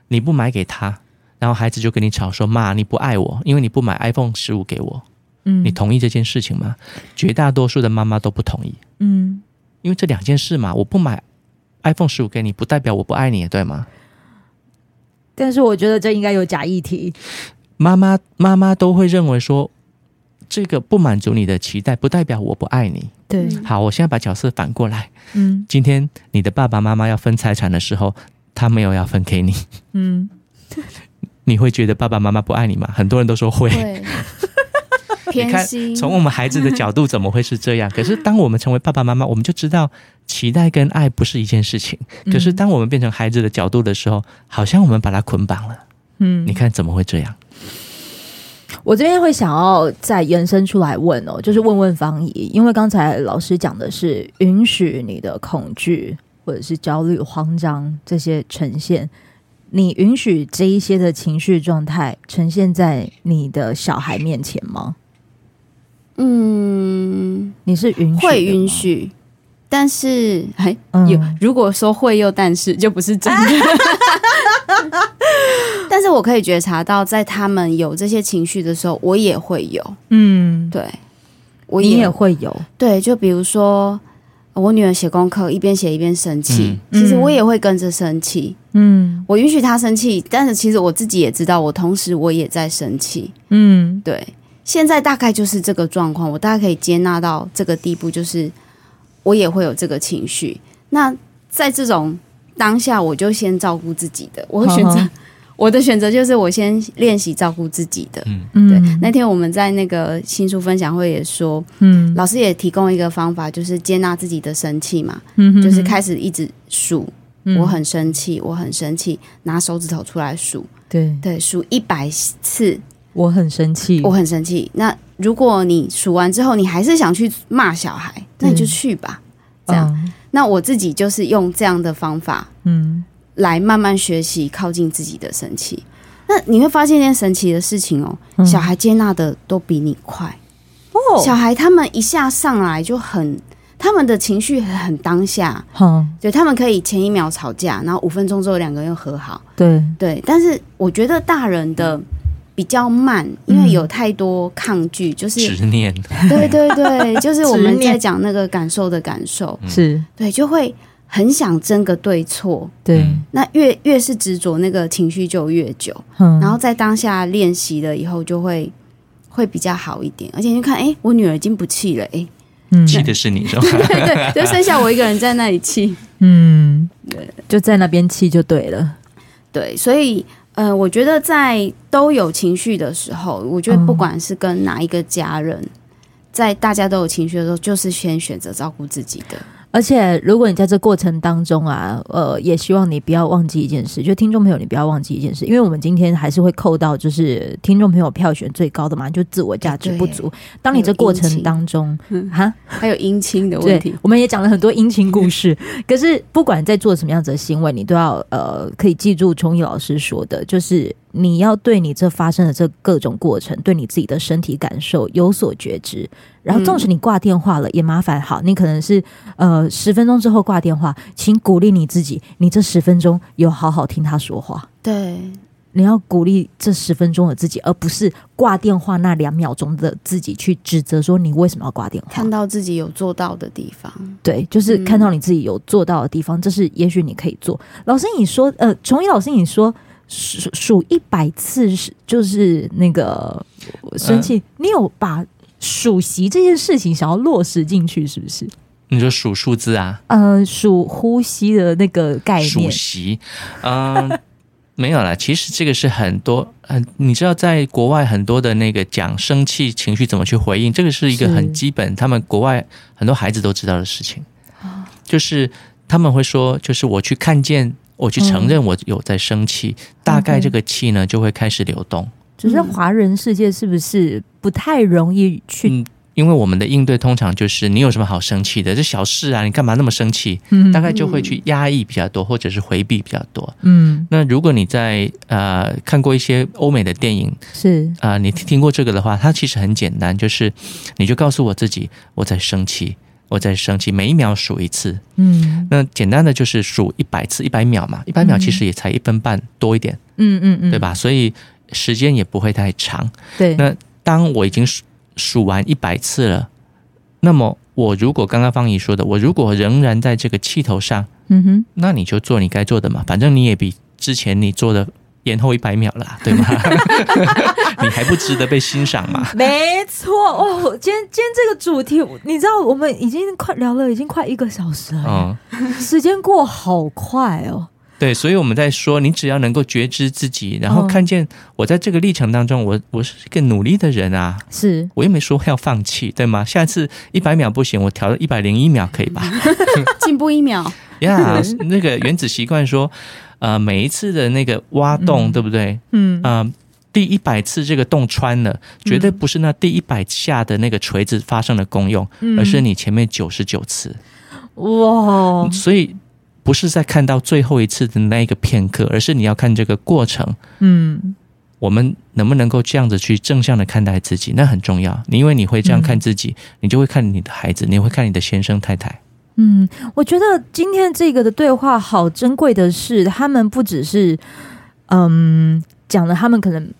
你不买给他，然后孩子就跟你吵说：“妈，你不爱我，因为你不买 iPhone 十五给我。”嗯，你同意这件事情吗？绝大多数的妈妈都不同意。嗯，因为这两件事嘛，我不买 iPhone 十五给你，不代表我不爱你，对吗？但是我觉得这应该有假议题。妈妈妈妈都会认为说，这个不满足你的期待，不代表我不爱你。对，好，我现在把角色反过来。嗯，今天你的爸爸妈妈要分财产的时候，他没有要分给你。嗯，你会觉得爸爸妈妈不爱你吗？很多人都说会。你看，从我们孩子的角度，怎么会是这样？可是当我们成为爸爸妈妈，我们就知道期待跟爱不是一件事情。可是当我们变成孩子的角度的时候，好像我们把它捆绑了。嗯，你看怎么会这样？我这边会想要再延伸出来问哦，就是问问方怡，因为刚才老师讲的是允许你的恐惧或者是焦虑、慌张这些呈现，你允许这一些的情绪状态呈现在你的小孩面前吗？嗯，你是允许会允许，但是哎，有如果说会又但是就不是真的。但是我可以觉察到，在他们有这些情绪的时候，我也会有。嗯，对，我也，也会有。对，就比如说我女儿写功课，一边写一边生气，嗯、其实我也会跟着生气。嗯，我允许她生气，但是其实我自己也知道，我同时我也在生气。嗯，对。现在大概就是这个状况，我大概可以接纳到这个地步，就是我也会有这个情绪。那在这种当下，我就先照顾自己的，我会选择。呵 呵我的选择就是我先练习照顾自己的。嗯，对。那天我们在那个新书分享会也说，嗯，老师也提供一个方法，就是接纳自己的生气嘛。嗯，就是开始一直数，我很生气，我很生气，拿手指头出来数。对对，数一百次，我很生气，我很生气。那如果你数完之后，你还是想去骂小孩，那你就去吧。这样，那我自己就是用这样的方法，嗯。来慢慢学习靠近自己的生气，那你会发现一件神奇的事情哦，嗯、小孩接纳的都比你快哦。小孩他们一下上来就很，他们的情绪很当下，嗯，对，他们可以前一秒吵架，然后五分钟之后两个人又和好，对对。但是我觉得大人的比较慢，因为有太多抗拒，就是执念，对对对，就是 我们在讲那个感受的感受，是。对，就会。很想争个对错，对，那越越是执着，那个情绪就越久。嗯，然后在当下练习了以后，就会会比较好一点。而且你看，哎，我女儿已经不气了，哎，嗯，气的是你，是吧？对对对，就剩下我一个人在那里气，嗯，对，就在那边气就对了。对，所以呃，我觉得在都有情绪的时候，我觉得不管是跟哪一个家人，嗯、在大家都有情绪的时候，就是先选择照顾自己的。而且，如果你在这过程当中啊，呃，也希望你不要忘记一件事，就听众朋友，你不要忘记一件事，因为我们今天还是会扣到，就是听众朋友票选最高的嘛，就自我价值不足。当你这过程当中，哈，还有姻亲的问题，我们也讲了很多姻亲故事。可是，不管在做什么样子的行为，你都要呃，可以记住崇义老师说的，就是。你要对你这发生的这各种过程，对你自己的身体感受有所觉知。然后，纵使你挂电话了，嗯、也麻烦好，你可能是呃十分钟之后挂电话，请鼓励你自己，你这十分钟有好好听他说话。对，你要鼓励这十分钟的自己，而不是挂电话那两秒钟的自己去指责说你为什么要挂电话。看到自己有做到的地方，对，就是看到你自己有做到的地方，嗯、这是也许你可以做。老师，你说，呃，崇义老师，你说。数数一百次是就是那个生气，呃、你有把数息这件事情想要落实进去，是不是？你说数数字啊？呃，数呼吸的那个概念。数息，嗯、呃，没有啦。其实这个是很多，嗯、呃，你知道，在国外很多的那个讲生气情绪怎么去回应，这个是一个很基本，他们国外很多孩子都知道的事情。就是他们会说，就是我去看见。我去承认我有在生气，嗯、大概这个气呢就会开始流动。只是华人世界是不是不太容易去？嗯，因为我们的应对通常就是你有什么好生气的？这小事啊，你干嘛那么生气？嗯，大概就会去压抑比较多，或者是回避比较多。嗯，那如果你在呃看过一些欧美的电影，是啊、呃，你听过这个的话，它其实很简单，就是你就告诉我自己我在生气。我再生气，每一秒数一次。嗯，那简单的就是数一百次，一百秒嘛，一百秒其实也才一分半多一点。嗯嗯嗯，对吧？所以时间也不会太长。对。那当我已经数数完一百次了，那么我如果刚刚方姨说的，我如果仍然在这个气头上，嗯哼，那你就做你该做的嘛，反正你也比之前你做的。延后一百秒了，对吗？你还不值得被欣赏吗？没错哦，今天今天这个主题，你知道我们已经快聊了，已经快一个小时了，嗯，时间过好快哦。对，所以我们在说，你只要能够觉知自己，然后看见我在这个历程当中，我我是一个努力的人啊，是我又没说要放弃，对吗？下次一百秒不行，我调到一百零一秒可以吧？进步一秒呀，yeah, 那个原子习惯说。呃，每一次的那个挖洞，嗯、对不对？嗯，呃，第一百次这个洞穿了，绝对不是那第一百下的那个锤子发生了功用，嗯、而是你前面九十九次。哇！所以不是在看到最后一次的那一个片刻，而是你要看这个过程。嗯，我们能不能够这样子去正向的看待自己，那很重要。你因为你会这样看自己，嗯、你就会看你的孩子，你会看你的先生太太。嗯，我觉得今天这个的对话好珍贵的是，他们不只是嗯讲了他们可能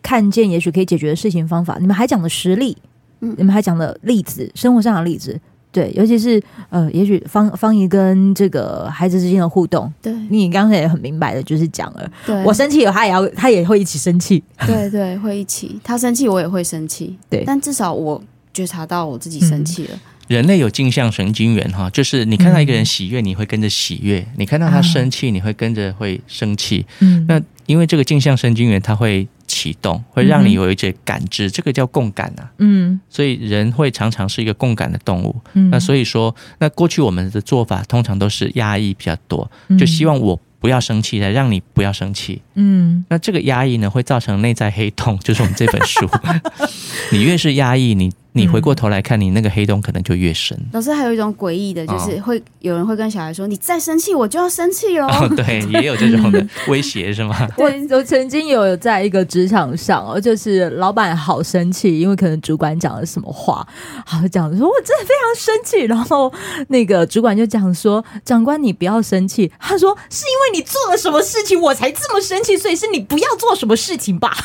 看见也许可以解决的事情方法，你们还讲了实例，嗯，你们还讲了例子，生活上的例子，对，尤其是呃，也许芳芳仪跟这个孩子之间的互动，对，你刚才也很明白的，就是讲了，对，我生气了，他也要，他也会一起生气，对对，会一起，他生气我也会生气，对，但至少我觉察到我自己生气了。嗯人类有镜像神经元哈，就是你看到一个人喜悦，你会跟着喜悦；你看到他生气，你会跟着会生气。嗯，那因为这个镜像神经元它会启动，会让你有一些感知，这个叫共感啊。嗯，所以人会常常是一个共感的动物。嗯，那所以说，那过去我们的做法通常都是压抑比较多，就希望我不要生气，来让你不要生气。嗯，那这个压抑呢，会造成内在黑洞，就是我们这本书。你越是压抑，你。你回过头来看，你那个黑洞可能就越深。老师还有一种诡异的，就是会有人会跟小孩说：“你再生气，我就要生气 哦。”对，也有这种的 威胁，是吗？我我曾经有在一个职场上哦，就是老板好生气，因为可能主管讲了什么话，好讲说我真的非常生气，然后那个主管就讲说：“长官，你不要生气。”他说：“是因为你做了什么事情，我才这么生气，所以是你不要做什么事情吧。”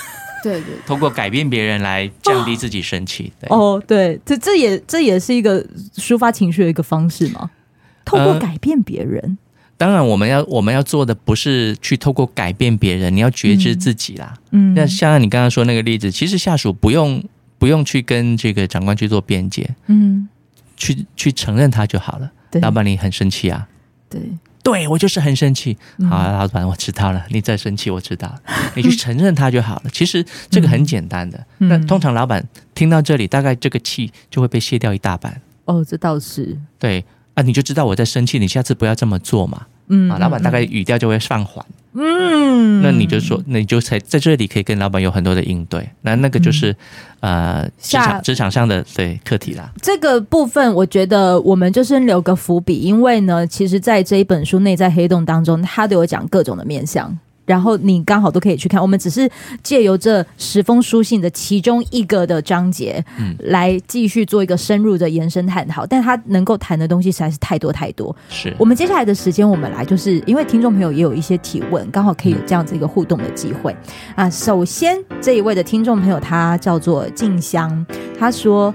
对对，通过改变别人来降低自己生气。对哦，对，这这也这也是一个抒发情绪的一个方式嘛？透过改变别人。呃，当然我们要我们要做的不是去透过改变别人，你要觉知自己啦。嗯，那像你刚刚说那个例子，其实下属不用不用去跟这个长官去做辩解，嗯，去去承认他就好了。对，老板你很生气啊。对。对我就是很生气。好啊，老板，我知道了，你再生气，我知道了，你去承认他就好了。其实这个很简单的。那通常老板听到这里，大概这个气就会被卸掉一大半。哦，这倒是。对啊，你就知道我在生气，你下次不要这么做嘛。嗯，啊，老板大概语调就会放缓。嗯，那你就说，那你就才在这里可以跟老板有很多的应对。那那个就是，嗯、呃，职场职场上的对课题啦。这个部分，我觉得我们就先留个伏笔，因为呢，其实在这一本书《内在黑洞》当中，他都有讲各种的面向。然后你刚好都可以去看，我们只是借由这十封书信的其中一个的章节，嗯，来继续做一个深入的延伸探讨。但他能够谈的东西实在是太多太多。是我们接下来的时间，我们来就是因为听众朋友也有一些提问，刚好可以有这样子一个互动的机会啊。首先这一位的听众朋友，他叫做静香，他说。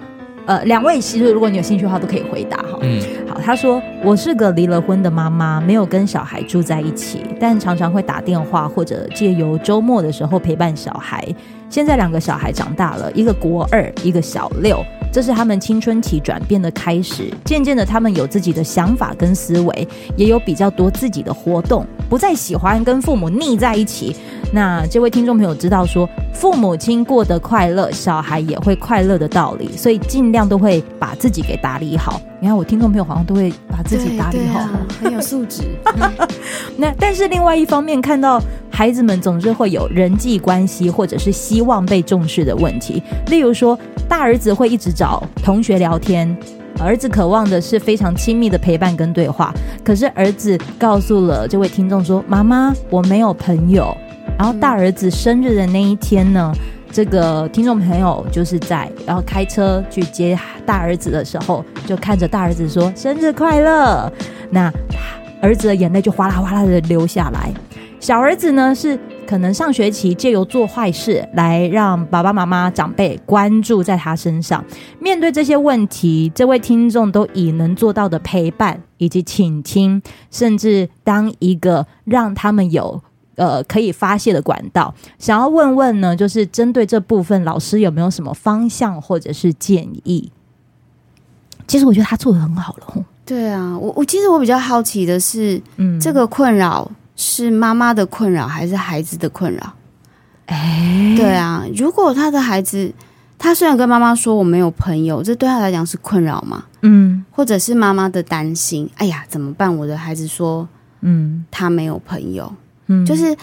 呃，两位其实如果你有兴趣的话，都可以回答哈。嗯，好，他说我是个离了婚的妈妈，没有跟小孩住在一起，但常常会打电话或者借由周末的时候陪伴小孩。现在两个小孩长大了，一个国二，一个小六。这是他们青春期转变的开始，渐渐的，他们有自己的想法跟思维，也有比较多自己的活动，不再喜欢跟父母腻在一起。那这位听众朋友知道说，父母亲过得快乐，小孩也会快乐的道理，所以尽量都会把自己给打理好。你看，我听众朋友好像都会把自己打理好，啊、很有素质。那 但是另外一方面，看到孩子们总是会有人际关系或者是希希望被重视的问题，例如说，大儿子会一直找同学聊天，儿子渴望的是非常亲密的陪伴跟对话，可是儿子告诉了这位听众说：“妈妈，我没有朋友。”然后大儿子生日的那一天呢？这个听众朋友就是在然后开车去接大儿子的时候，就看着大儿子说生日快乐，那儿子的眼泪就哗啦哗啦的流下来。小儿子呢是可能上学期借由做坏事来让爸爸妈妈长辈关注在他身上。面对这些问题，这位听众都以能做到的陪伴以及倾听，甚至当一个让他们有。呃，可以发泄的管道，想要问问呢，就是针对这部分，老师有没有什么方向或者是建议？其实我觉得他做的很好了。对啊，我我其实我比较好奇的是，嗯，这个困扰是妈妈的困扰还是孩子的困扰？哎，对啊，如果他的孩子，他虽然跟妈妈说我没有朋友，这对他来讲是困扰吗？嗯，或者是妈妈的担心？哎呀，怎么办？我的孩子说，嗯，他没有朋友。嗯就是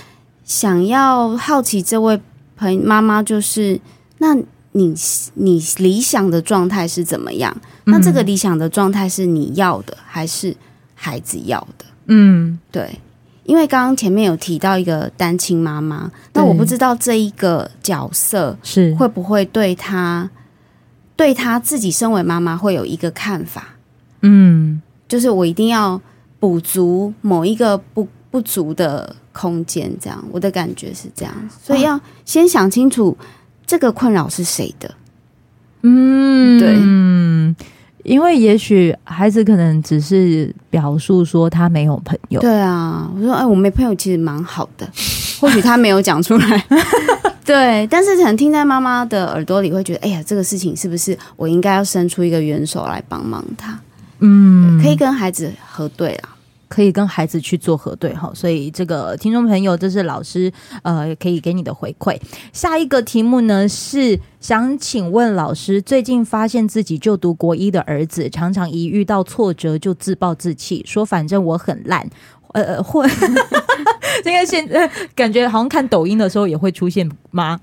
想要好奇这位朋妈妈，就是那你你理想的状态是怎么样？那这个理想的状态是你要的还是孩子要的？嗯，对，因为刚刚前面有提到一个单亲妈妈，那我不知道这一个角色是会不会对她对她自己身为妈妈会有一个看法？嗯，就是我一定要补足某一个不不足的。空间这样，我的感觉是这样，所以要先想清楚这个困扰是谁的。嗯，对，嗯，因为也许孩子可能只是表述说他没有朋友。对啊，我说哎，我没朋友其实蛮好的，或许他没有讲出来。对，但是可能听在妈妈的耳朵里会觉得，哎呀，这个事情是不是我应该要伸出一个援手来帮忙他？嗯，可以跟孩子核对啊。可以跟孩子去做核对哈，所以这个听众朋友，这是老师呃可以给你的回馈。下一个题目呢是想请问老师，最近发现自己就读国一的儿子，常常一遇到挫折就自暴自弃，说反正我很烂，呃或 这个现在感觉好像看抖音的时候也会出现吗？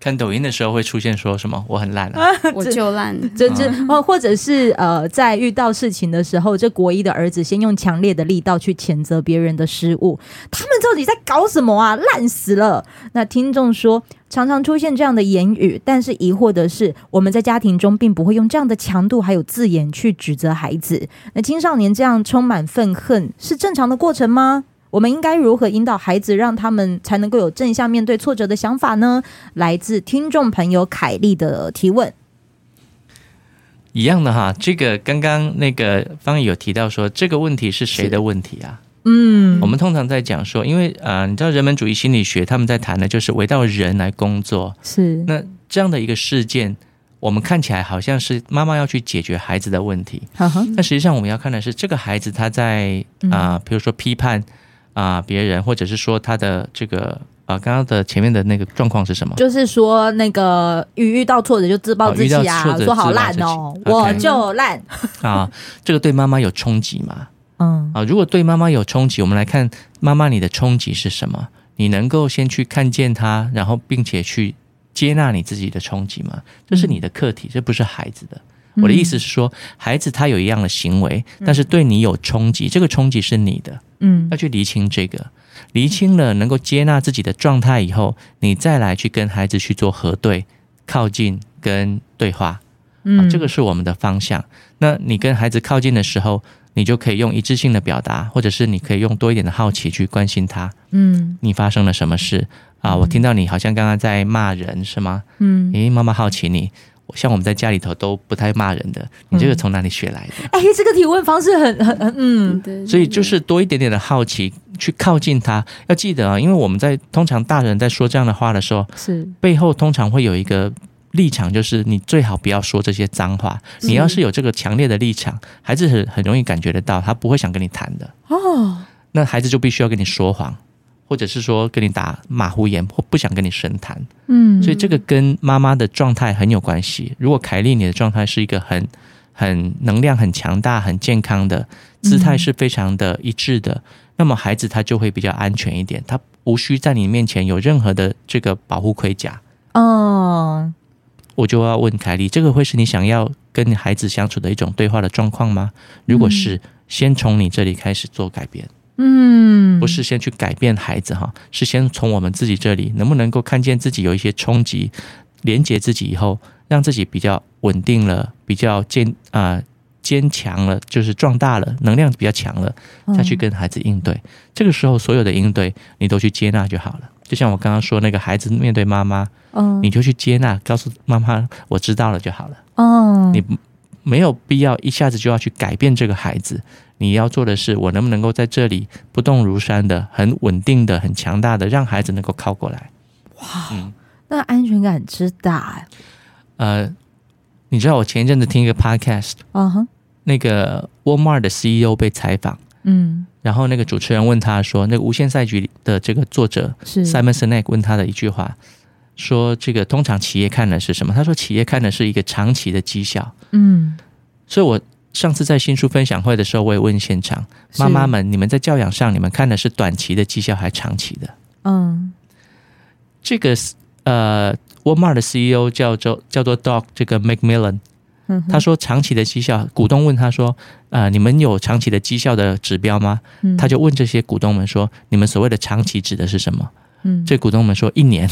看抖音的时候会出现说什么？我很烂啊，我就烂，这这哦，或者是呃，在遇到事情的时候，这国一的儿子先用强烈的力道去谴责别人的失误，他们到底在搞什么啊？烂死了！那听众说，常常出现这样的言语，但是疑惑的是，我们在家庭中并不会用这样的强度还有字眼去指责孩子。那青少年这样充满愤恨是正常的过程吗？我们应该如何引导孩子，让他们才能够有正向面对挫折的想法呢？来自听众朋友凯丽的提问。一样的哈，这个刚刚那个方毅有提到说，这个问题是谁的问题啊？嗯，我们通常在讲说，因为啊、呃，你知道人本主义心理学他们在谈的就是围绕人来工作，是。那这样的一个事件，我们看起来好像是妈妈要去解决孩子的问题，但实际上我们要看的是这个孩子他在啊、呃，比如说批判啊、呃、别人，或者是说他的这个啊刚刚的前面的那个状况是什么？就是说那个遇遇到挫折就自暴自弃啊，说好烂哦，我就烂 啊，这个对妈妈有冲击吗？嗯啊，如果对妈妈有冲击，我们来看妈妈你的冲击是什么？你能够先去看见他，然后并且去。接纳你自己的冲击吗？这是你的课题，这不是孩子的。我的意思是说，孩子他有一样的行为，但是对你有冲击，这个冲击是你的。嗯，要去厘清这个，厘清了能够接纳自己的状态以后，你再来去跟孩子去做核对、靠近跟对话。嗯，这个是我们的方向。那你跟孩子靠近的时候，你就可以用一致性的表达，或者是你可以用多一点的好奇去关心他。嗯，你发生了什么事？啊，我听到你好像刚刚在骂人，是吗？嗯，诶，妈妈好奇你，像我们在家里头都不太骂人的，你这个从哪里学来的？哎、嗯，这个提问方式很很很，嗯，对。所以就是多一点点的好奇，去靠近他。要记得啊，因为我们在通常大人在说这样的话的时候，是背后通常会有一个立场，就是你最好不要说这些脏话。你要是有这个强烈的立场，孩子很很容易感觉得到，他不会想跟你谈的。哦，那孩子就必须要跟你说谎。或者是说跟你打马虎眼，或不想跟你深谈，嗯，所以这个跟妈妈的状态很有关系。如果凯莉你的状态是一个很很能量很强大、很健康的姿态，是非常的一致的，嗯，那么孩子他就会比较安全一点，他无需在你面前有任何的这个保护盔甲。哦，我就要问凯莉，这个会是你想要跟孩子相处的一种对话的状况吗？如果是，先从你这里开始做改变。嗯，不是先去改变孩子哈，是先从我们自己这里，能不能够看见自己有一些冲击，连接自己以后，让自己比较稳定了，比较坚啊、呃、坚强了，就是壮大了，能量比较强了，再去跟孩子应对。嗯、这个时候，所有的应对你都去接纳就好了。就像我刚刚说那个孩子面对妈妈，嗯，你就去接纳，告诉妈妈我知道了就好了。哦，你没有必要一下子就要去改变这个孩子。你要做的是，我能不能够在这里不动如山的、很稳定的、很强大的，让孩子能够靠过来？哇，嗯、那安全感之大。呃，你知道我前一阵子听一个 podcast，嗯哼，那个 Walmart 的 CEO 被采访，嗯，然后那个主持人问他说，那个无限赛局的这个作者是 Simon Sinek 问他的一句话，说这个通常企业看的是什么？他说企业看的是一个长期的绩效，嗯，所以我。上次在新书分享会的时候，我也问现场妈妈们：你们在教养上，你们看的是短期的绩效还是长期的？嗯，这个呃，Walmart 的 CEO 叫做叫做 Doug 这个 McMillan，嗯，他说长期的绩效，股东问他说：呃，你们有长期的绩效的指标吗？嗯，他就问这些股东们说：你们所谓的长期指的是什么？嗯，这股东们说一年，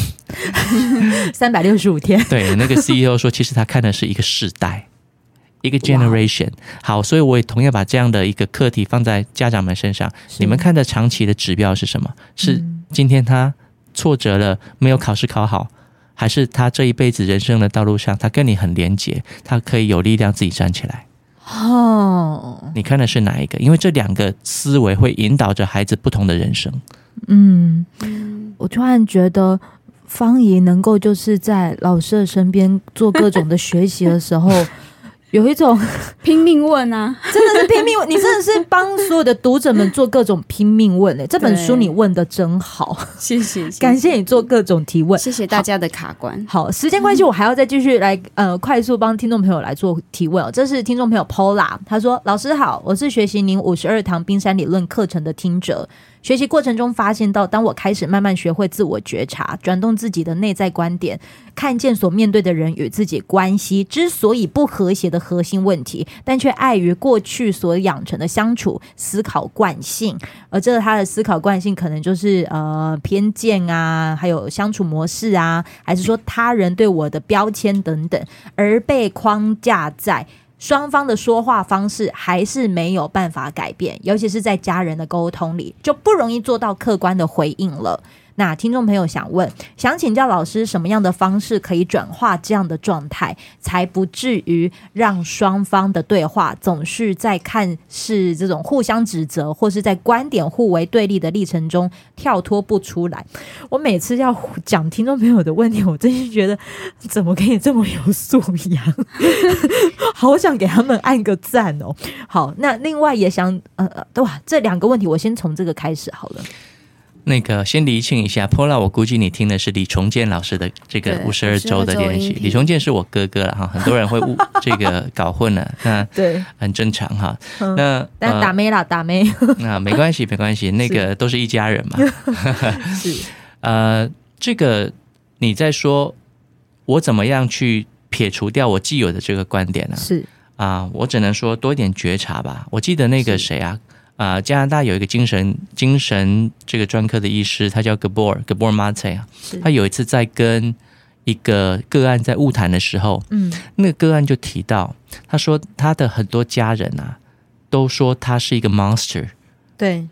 三百六十五天。对，那个 CEO 说，其实他看的是一个世代。一个 generation，好，所以我也同样把这样的一个课题放在家长们身上。你们看的长期的指标是什么？是今天他挫折了，没有考试考好，还是他这一辈子人生的道路上，他跟你很连结，他可以有力量自己站起来？哦，你看的是哪一个？因为这两个思维会引导着孩子不同的人生。嗯，我突然觉得方怡能够就是在老师的身边做各种的学习的时候。有一种 拼命问啊，真的是拼命问，你真的是帮所有的读者们做各种拼命问诶、欸，这本书你问的真好，谢谢，感谢你做各种提问，谢谢大家的卡关。好，好，时间关系，我还要再继续来呃，快速帮听众朋友来做提问哦。这是听众朋友 Paula，他说：“老师好，我是学习您五十二堂冰山理论课程的听者。”学习过程中发现到，当我开始慢慢学会自我觉察，转动自己的内在观点，看见所面对的人与自己关系之所以不和谐的核心问题，但却碍于过去所养成的相处思考惯性，而这个他的思考惯性可能就是呃偏见啊，还有相处模式啊，还是说他人对我的标签等等，而被框架在。双方的说话方式还是没有办法改变，尤其是在家人的沟通里，就不容易做到客观的回应了。那听众朋友想问，想请教老师，什么样的方式可以转化这样的状态，才不至于让双方的对话总是在看是这种互相指责，或是在观点互为对立的历程中跳脱不出来？我每次要讲听众朋友的问题，我真是觉得怎么可以这么有素养，好想给他们按个赞哦。好，那另外也想呃呃，哇，这两个问题我先从这个开始好了。那个先厘清一下，Paula，我估计你听的是李重建老师的这个五十二周的练习。李重建是我哥哥了哈，很多人会误 这个搞混了，那对，很正常哈。那但打妹啦，打妹，那没关系，没关系，那个都是一家人嘛。是，呃，这个你在说，我怎么样去撇除掉我既有的这个观点呢？是啊，我只能说多一点觉察吧。我记得那个谁啊？啊、呃，加拿大有一个精神精神这个专科的医师，他叫 Gabor Gabor Mate 啊。他有一次在跟一个个案在晤谈的时候，嗯，那个个案就提到，他说他的很多家人啊，都说他是一个 monster，对，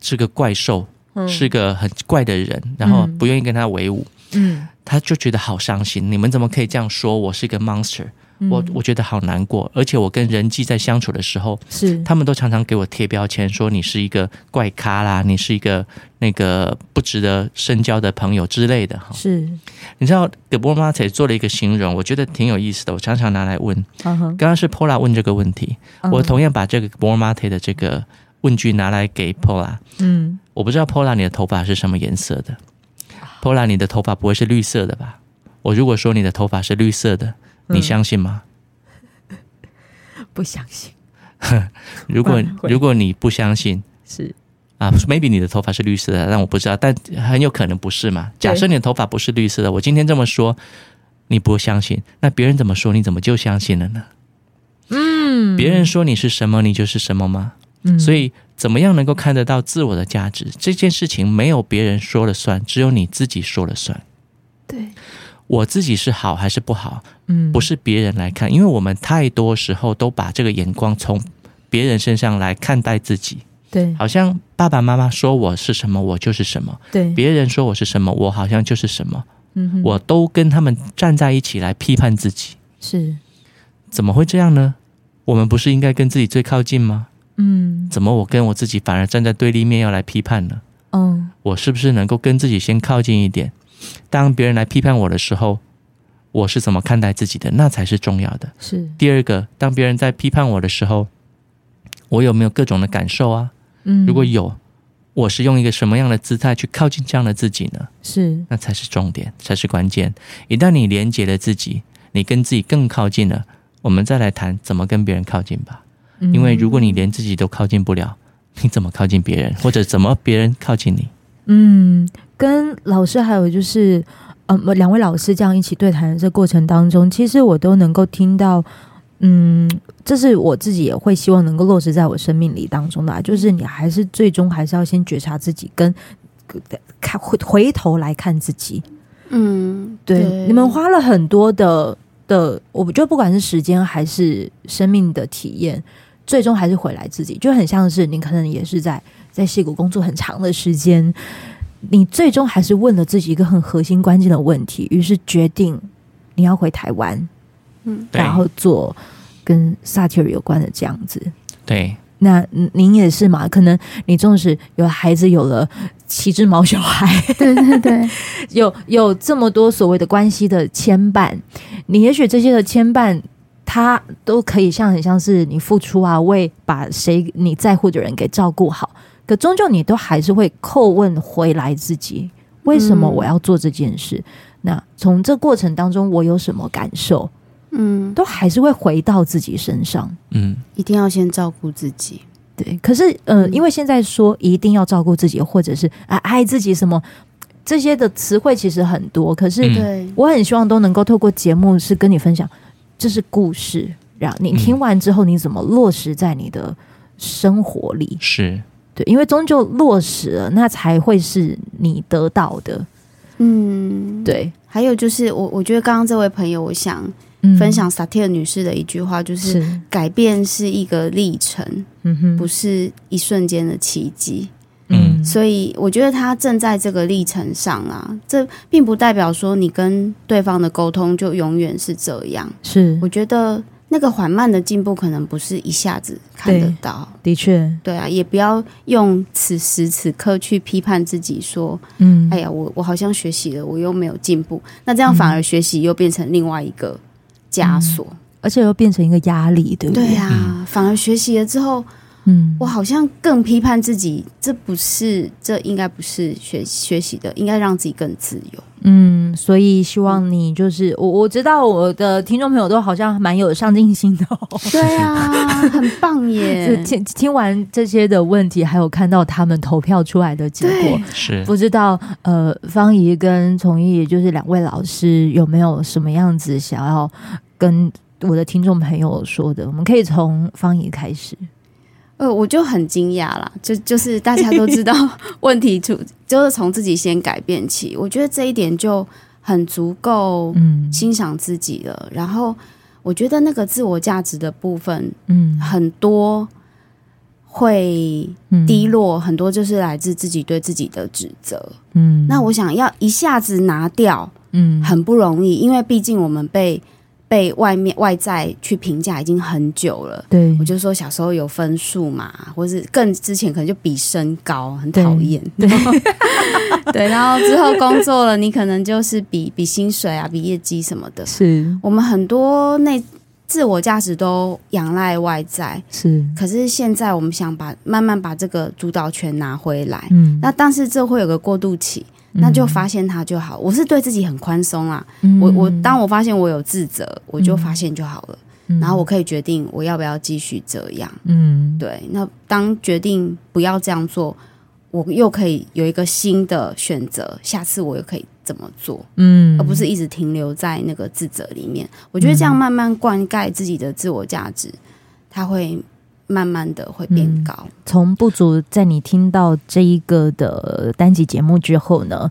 是个怪兽，嗯、是个很怪的人，然后不愿意跟他为伍，嗯，他就觉得好伤心。你们怎么可以这样说我是一个 monster？我我觉得好难过，而且我跟人际在相处的时候，是他们都常常给我贴标签，说你是一个怪咖啦，你是一个那个不值得深交的朋友之类的哈。是，你知道葛波马特做了一个形容，我觉得挺有意思的，我常常拿来问。刚刚是 Paula 问这个问题，我同样把这个葛波马特的这个问句拿来给 Paula。嗯，我不知道 Paula 你的头发是什么颜色的？Paula 你的头发不会是绿色的吧？我如果说你的头发是绿色的。你相信吗？不相信。如果如果你不相信，是啊，maybe 你的头发是绿色的，但我不知道，但很有可能不是嘛。假设你的头发不是绿色的，我今天这么说，你不相信，那别人怎么说，你怎么就相信了呢？嗯，别人说你是什么，你就是什么吗？嗯，所以怎么样能够看得到自我的价值？这件事情没有别人说了算，只有你自己说了算。对。我自己是好还是不好？嗯，不是别人来看，因为我们太多时候都把这个眼光从别人身上来看待自己。对，好像爸爸妈妈说我是什么，我就是什么。对，别人说我是什么，我好像就是什么。嗯哼，我都跟他们站在一起来批判自己。是，怎么会这样呢？我们不是应该跟自己最靠近吗？嗯，怎么我跟我自己反而站在对立面要来批判呢？嗯，我是不是能够跟自己先靠近一点？当别人来批判我的时候，我是怎么看待自己的？那才是重要的。是第二个，当别人在批判我的时候，我有没有各种的感受啊？嗯，如果有，我是用一个什么样的姿态去靠近这样的自己呢？是，那才是重点，才是关键。一旦你连接了自己，你跟自己更靠近了，我们再来谈怎么跟别人靠近吧。因为如果你连自己都靠近不了，你怎么靠近别人，或者怎么别人靠近你？嗯。跟老师还有就是，嗯、呃，两位老师这样一起对谈的这过程当中，其实我都能够听到，嗯，这是我自己也会希望能够落实在我生命里当中的、啊，就是你还是最终还是要先觉察自己，跟看回回头来看自己。嗯，对，对你们花了很多的的，我觉得不管是时间还是生命的体验，最终还是回来自己，就很像是你可能也是在在矽谷工作很长的时间。你最终还是问了自己一个很核心关键的问题，于是决定你要回台湾，嗯，然后做跟萨提尔有关的这样子。对，那您也是嘛？可能你纵使有孩子，有了七只毛小孩，对对对，有有这么多所谓的关系的牵绊，你也许这些的牵绊，它都可以像很像是你付出啊，为把谁你在乎的人给照顾好。可终究你都还是会叩问回来自己，为什么我要做这件事？嗯、那从这过程当中我有什么感受？嗯，都还是会回到自己身上。嗯，一定要先照顾自己。对，可是呃，因为现在说一定要照顾自己，或者是啊爱自己什么这些的词汇其实很多。可是对我很希望都能够透过节目是跟你分享，这是故事，让你听完之后你怎么落实在你的生活里？是。对，因为终究落实了，那才会是你得到的。嗯，对。还有就是，我我觉得刚刚这位朋友，我想分享萨提尔女士的一句话，就是，是改变是一个历程，嗯哼，不是一瞬间的奇迹。嗯，所以我觉得他正在这个历程上啊，这并不代表说你跟对方的沟通就永远是这样。是，我觉得那个缓慢的进步可能不是一下子看得到。的确，对啊，也不要用此时此刻去批判自己，说，嗯，哎呀，我我好像学习了，我又没有进步，那这样反而学习又变成另外一个枷锁，嗯，而且又变成一个压力，对不对？对啊，反而学习了之后。嗯，我好像更批判自己，这不是，这应该不是学学习的，应该让自己更自由。嗯，所以希望你就是我，我知道我的听众朋友都好像蛮有上进心的哦。对啊，很棒耶！听听完这些的问题，还有看到他们投票出来的结果，是不知道呃，方怡跟从毅，也就是两位老师有没有什么样子想要跟我的听众朋友说的？我们可以从方怡开始。呃，我就很惊讶啦，就就是大家都知道 问题出，就是从自己先改变起。我觉得这一点就很足够，嗯，欣赏自己了。嗯、然后我觉得那个自我价值的部分，嗯，很多会低落，嗯、很多就是来自自己对自己的指责，嗯。那我想要一下子拿掉，嗯，很不容易，因为毕竟我们被。被外面外在去评价已经很久了，对，我就说小时候有分数嘛，或是更之前可能就比身高很讨厌，对，对，然后之后工作了，你可能就是比比薪水啊，比业绩什么的，是。我们很多内自我价值都仰赖外在，是，可是现在我们想把慢慢把这个主导权拿回来，嗯，那但是这会有个过渡期。那就发现它就好，我是对自己很宽松啊。嗯、我我当我发现我有自责，我就发现就好了。嗯、然后我可以决定我要不要继续这样。嗯，对。那当决定不要这样做，我又可以有一个新的选择。下次我又可以怎么做？嗯，而不是一直停留在那个自责里面。我觉得这样慢慢灌溉自己的自我价值，它会。慢慢的会变高。从不足，在你听到这一个的单集节目之后呢，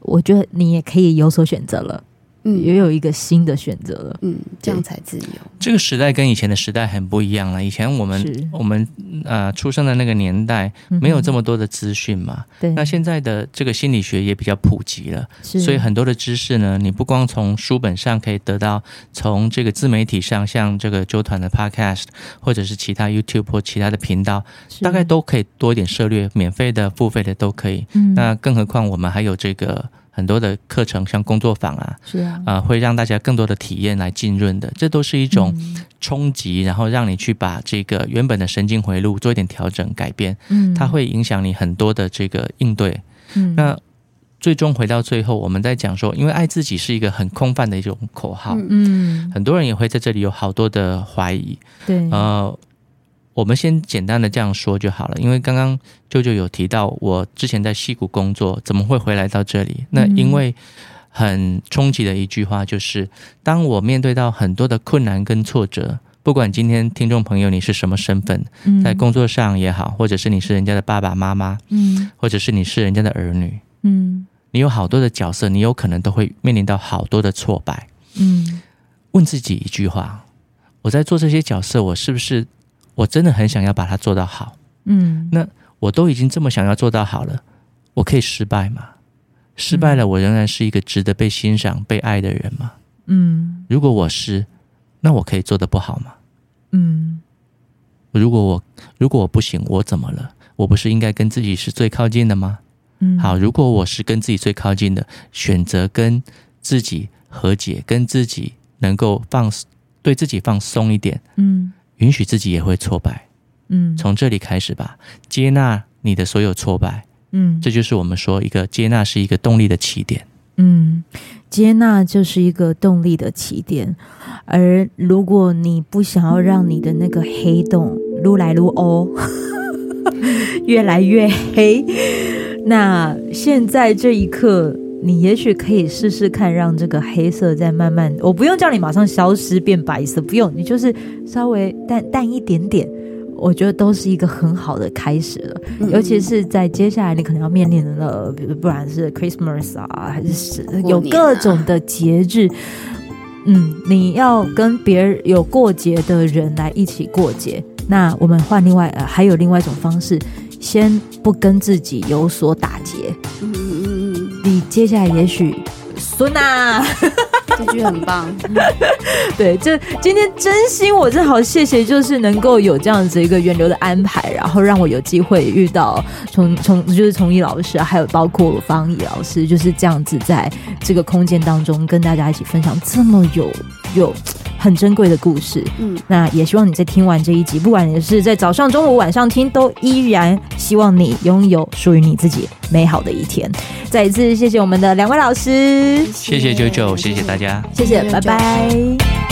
我觉得你也可以有所选择了。嗯，也有一个新的选择了。嗯，这样才自由。这个时代跟以前的时代很不一样了。以前我们我们呃出生的那个年代没有这么多的资讯嘛。对、嗯。那现在的这个心理学也比较普及了，所以很多的知识呢，你不光从书本上可以得到，从这个自媒体上，像这个周团的 Podcast，或者是其他 YouTube 或其他的频道，大概都可以多一点涉略，免费的、付费的都可以。嗯。那更何况我们还有这个。很多的课程，像工作坊啊，是啊，啊、呃，会让大家更多的体验来浸润的，这都是一种冲击，嗯、然后让你去把这个原本的神经回路做一点调整改变，嗯，它会影响你很多的这个应对，嗯，那最终回到最后，我们在讲说，因为爱自己是一个很空泛的一种口号，嗯，很多人也会在这里有好多的怀疑，对，呃。我们先简单的这样说就好了，因为刚刚舅舅有提到，我之前在西谷工作，怎么会回来到这里？那因为很冲击的一句话就是，当我面对到很多的困难跟挫折，不管今天听众朋友你是什么身份，在工作上也好，或者是你是人家的爸爸妈妈，嗯，或者是你是人家的儿女，嗯，你有好多的角色，你有可能都会面临到好多的挫败，嗯，问自己一句话：我在做这些角色，我是不是？我真的很想要把它做到好，嗯，那我都已经这么想要做到好了，我可以失败吗？失败了，我仍然是一个值得被欣赏、被爱的人吗？嗯，如果我是，那我可以做的不好吗？嗯，如果我如果我不行，我怎么了？我不是应该跟自己是最靠近的吗？嗯，好，如果我是跟自己最靠近的，选择跟自己和解，跟自己能够放对自己放松一点，嗯。允许自己也会挫败，嗯，从这里开始吧，接纳你的所有挫败，嗯，这就是我们说一个接纳是一个动力的起点，嗯，接纳就是一个动力的起点。而如果你不想要让你的那个黑洞撸来撸哦，越来越黑，那现在这一刻。你也许可以试试看，让这个黑色再慢慢，我不用叫你马上消失变白色，不用，你就是稍微淡淡一点点，我觉得都是一个很好的开始了。嗯、尤其是在接下来你可能要面临的，比如不然是 Christmas 啊，还是有各种的节日，嗯，你要跟别人有过节的人来一起过节，那我们换另外呃，还有另外一种方式。先不跟自己有所打结。接下来也许。孙娜，这句很棒。对，这今天真心我真好谢谢，就是能够有这样子一个源流的安排，然后让我有机会遇到从从就是从艺老师，还有包括方怡老师，就是这样子在这个空间当中跟大家一起分享这么有有很珍贵的故事。嗯，那也希望你在听完这一集，不管你是在早上、中午、晚上听，都依然希望你拥有属于你自己美好的一天。再一次谢谢我们的两位老师。谢谢九九，谢谢大家，谢谢，拜拜。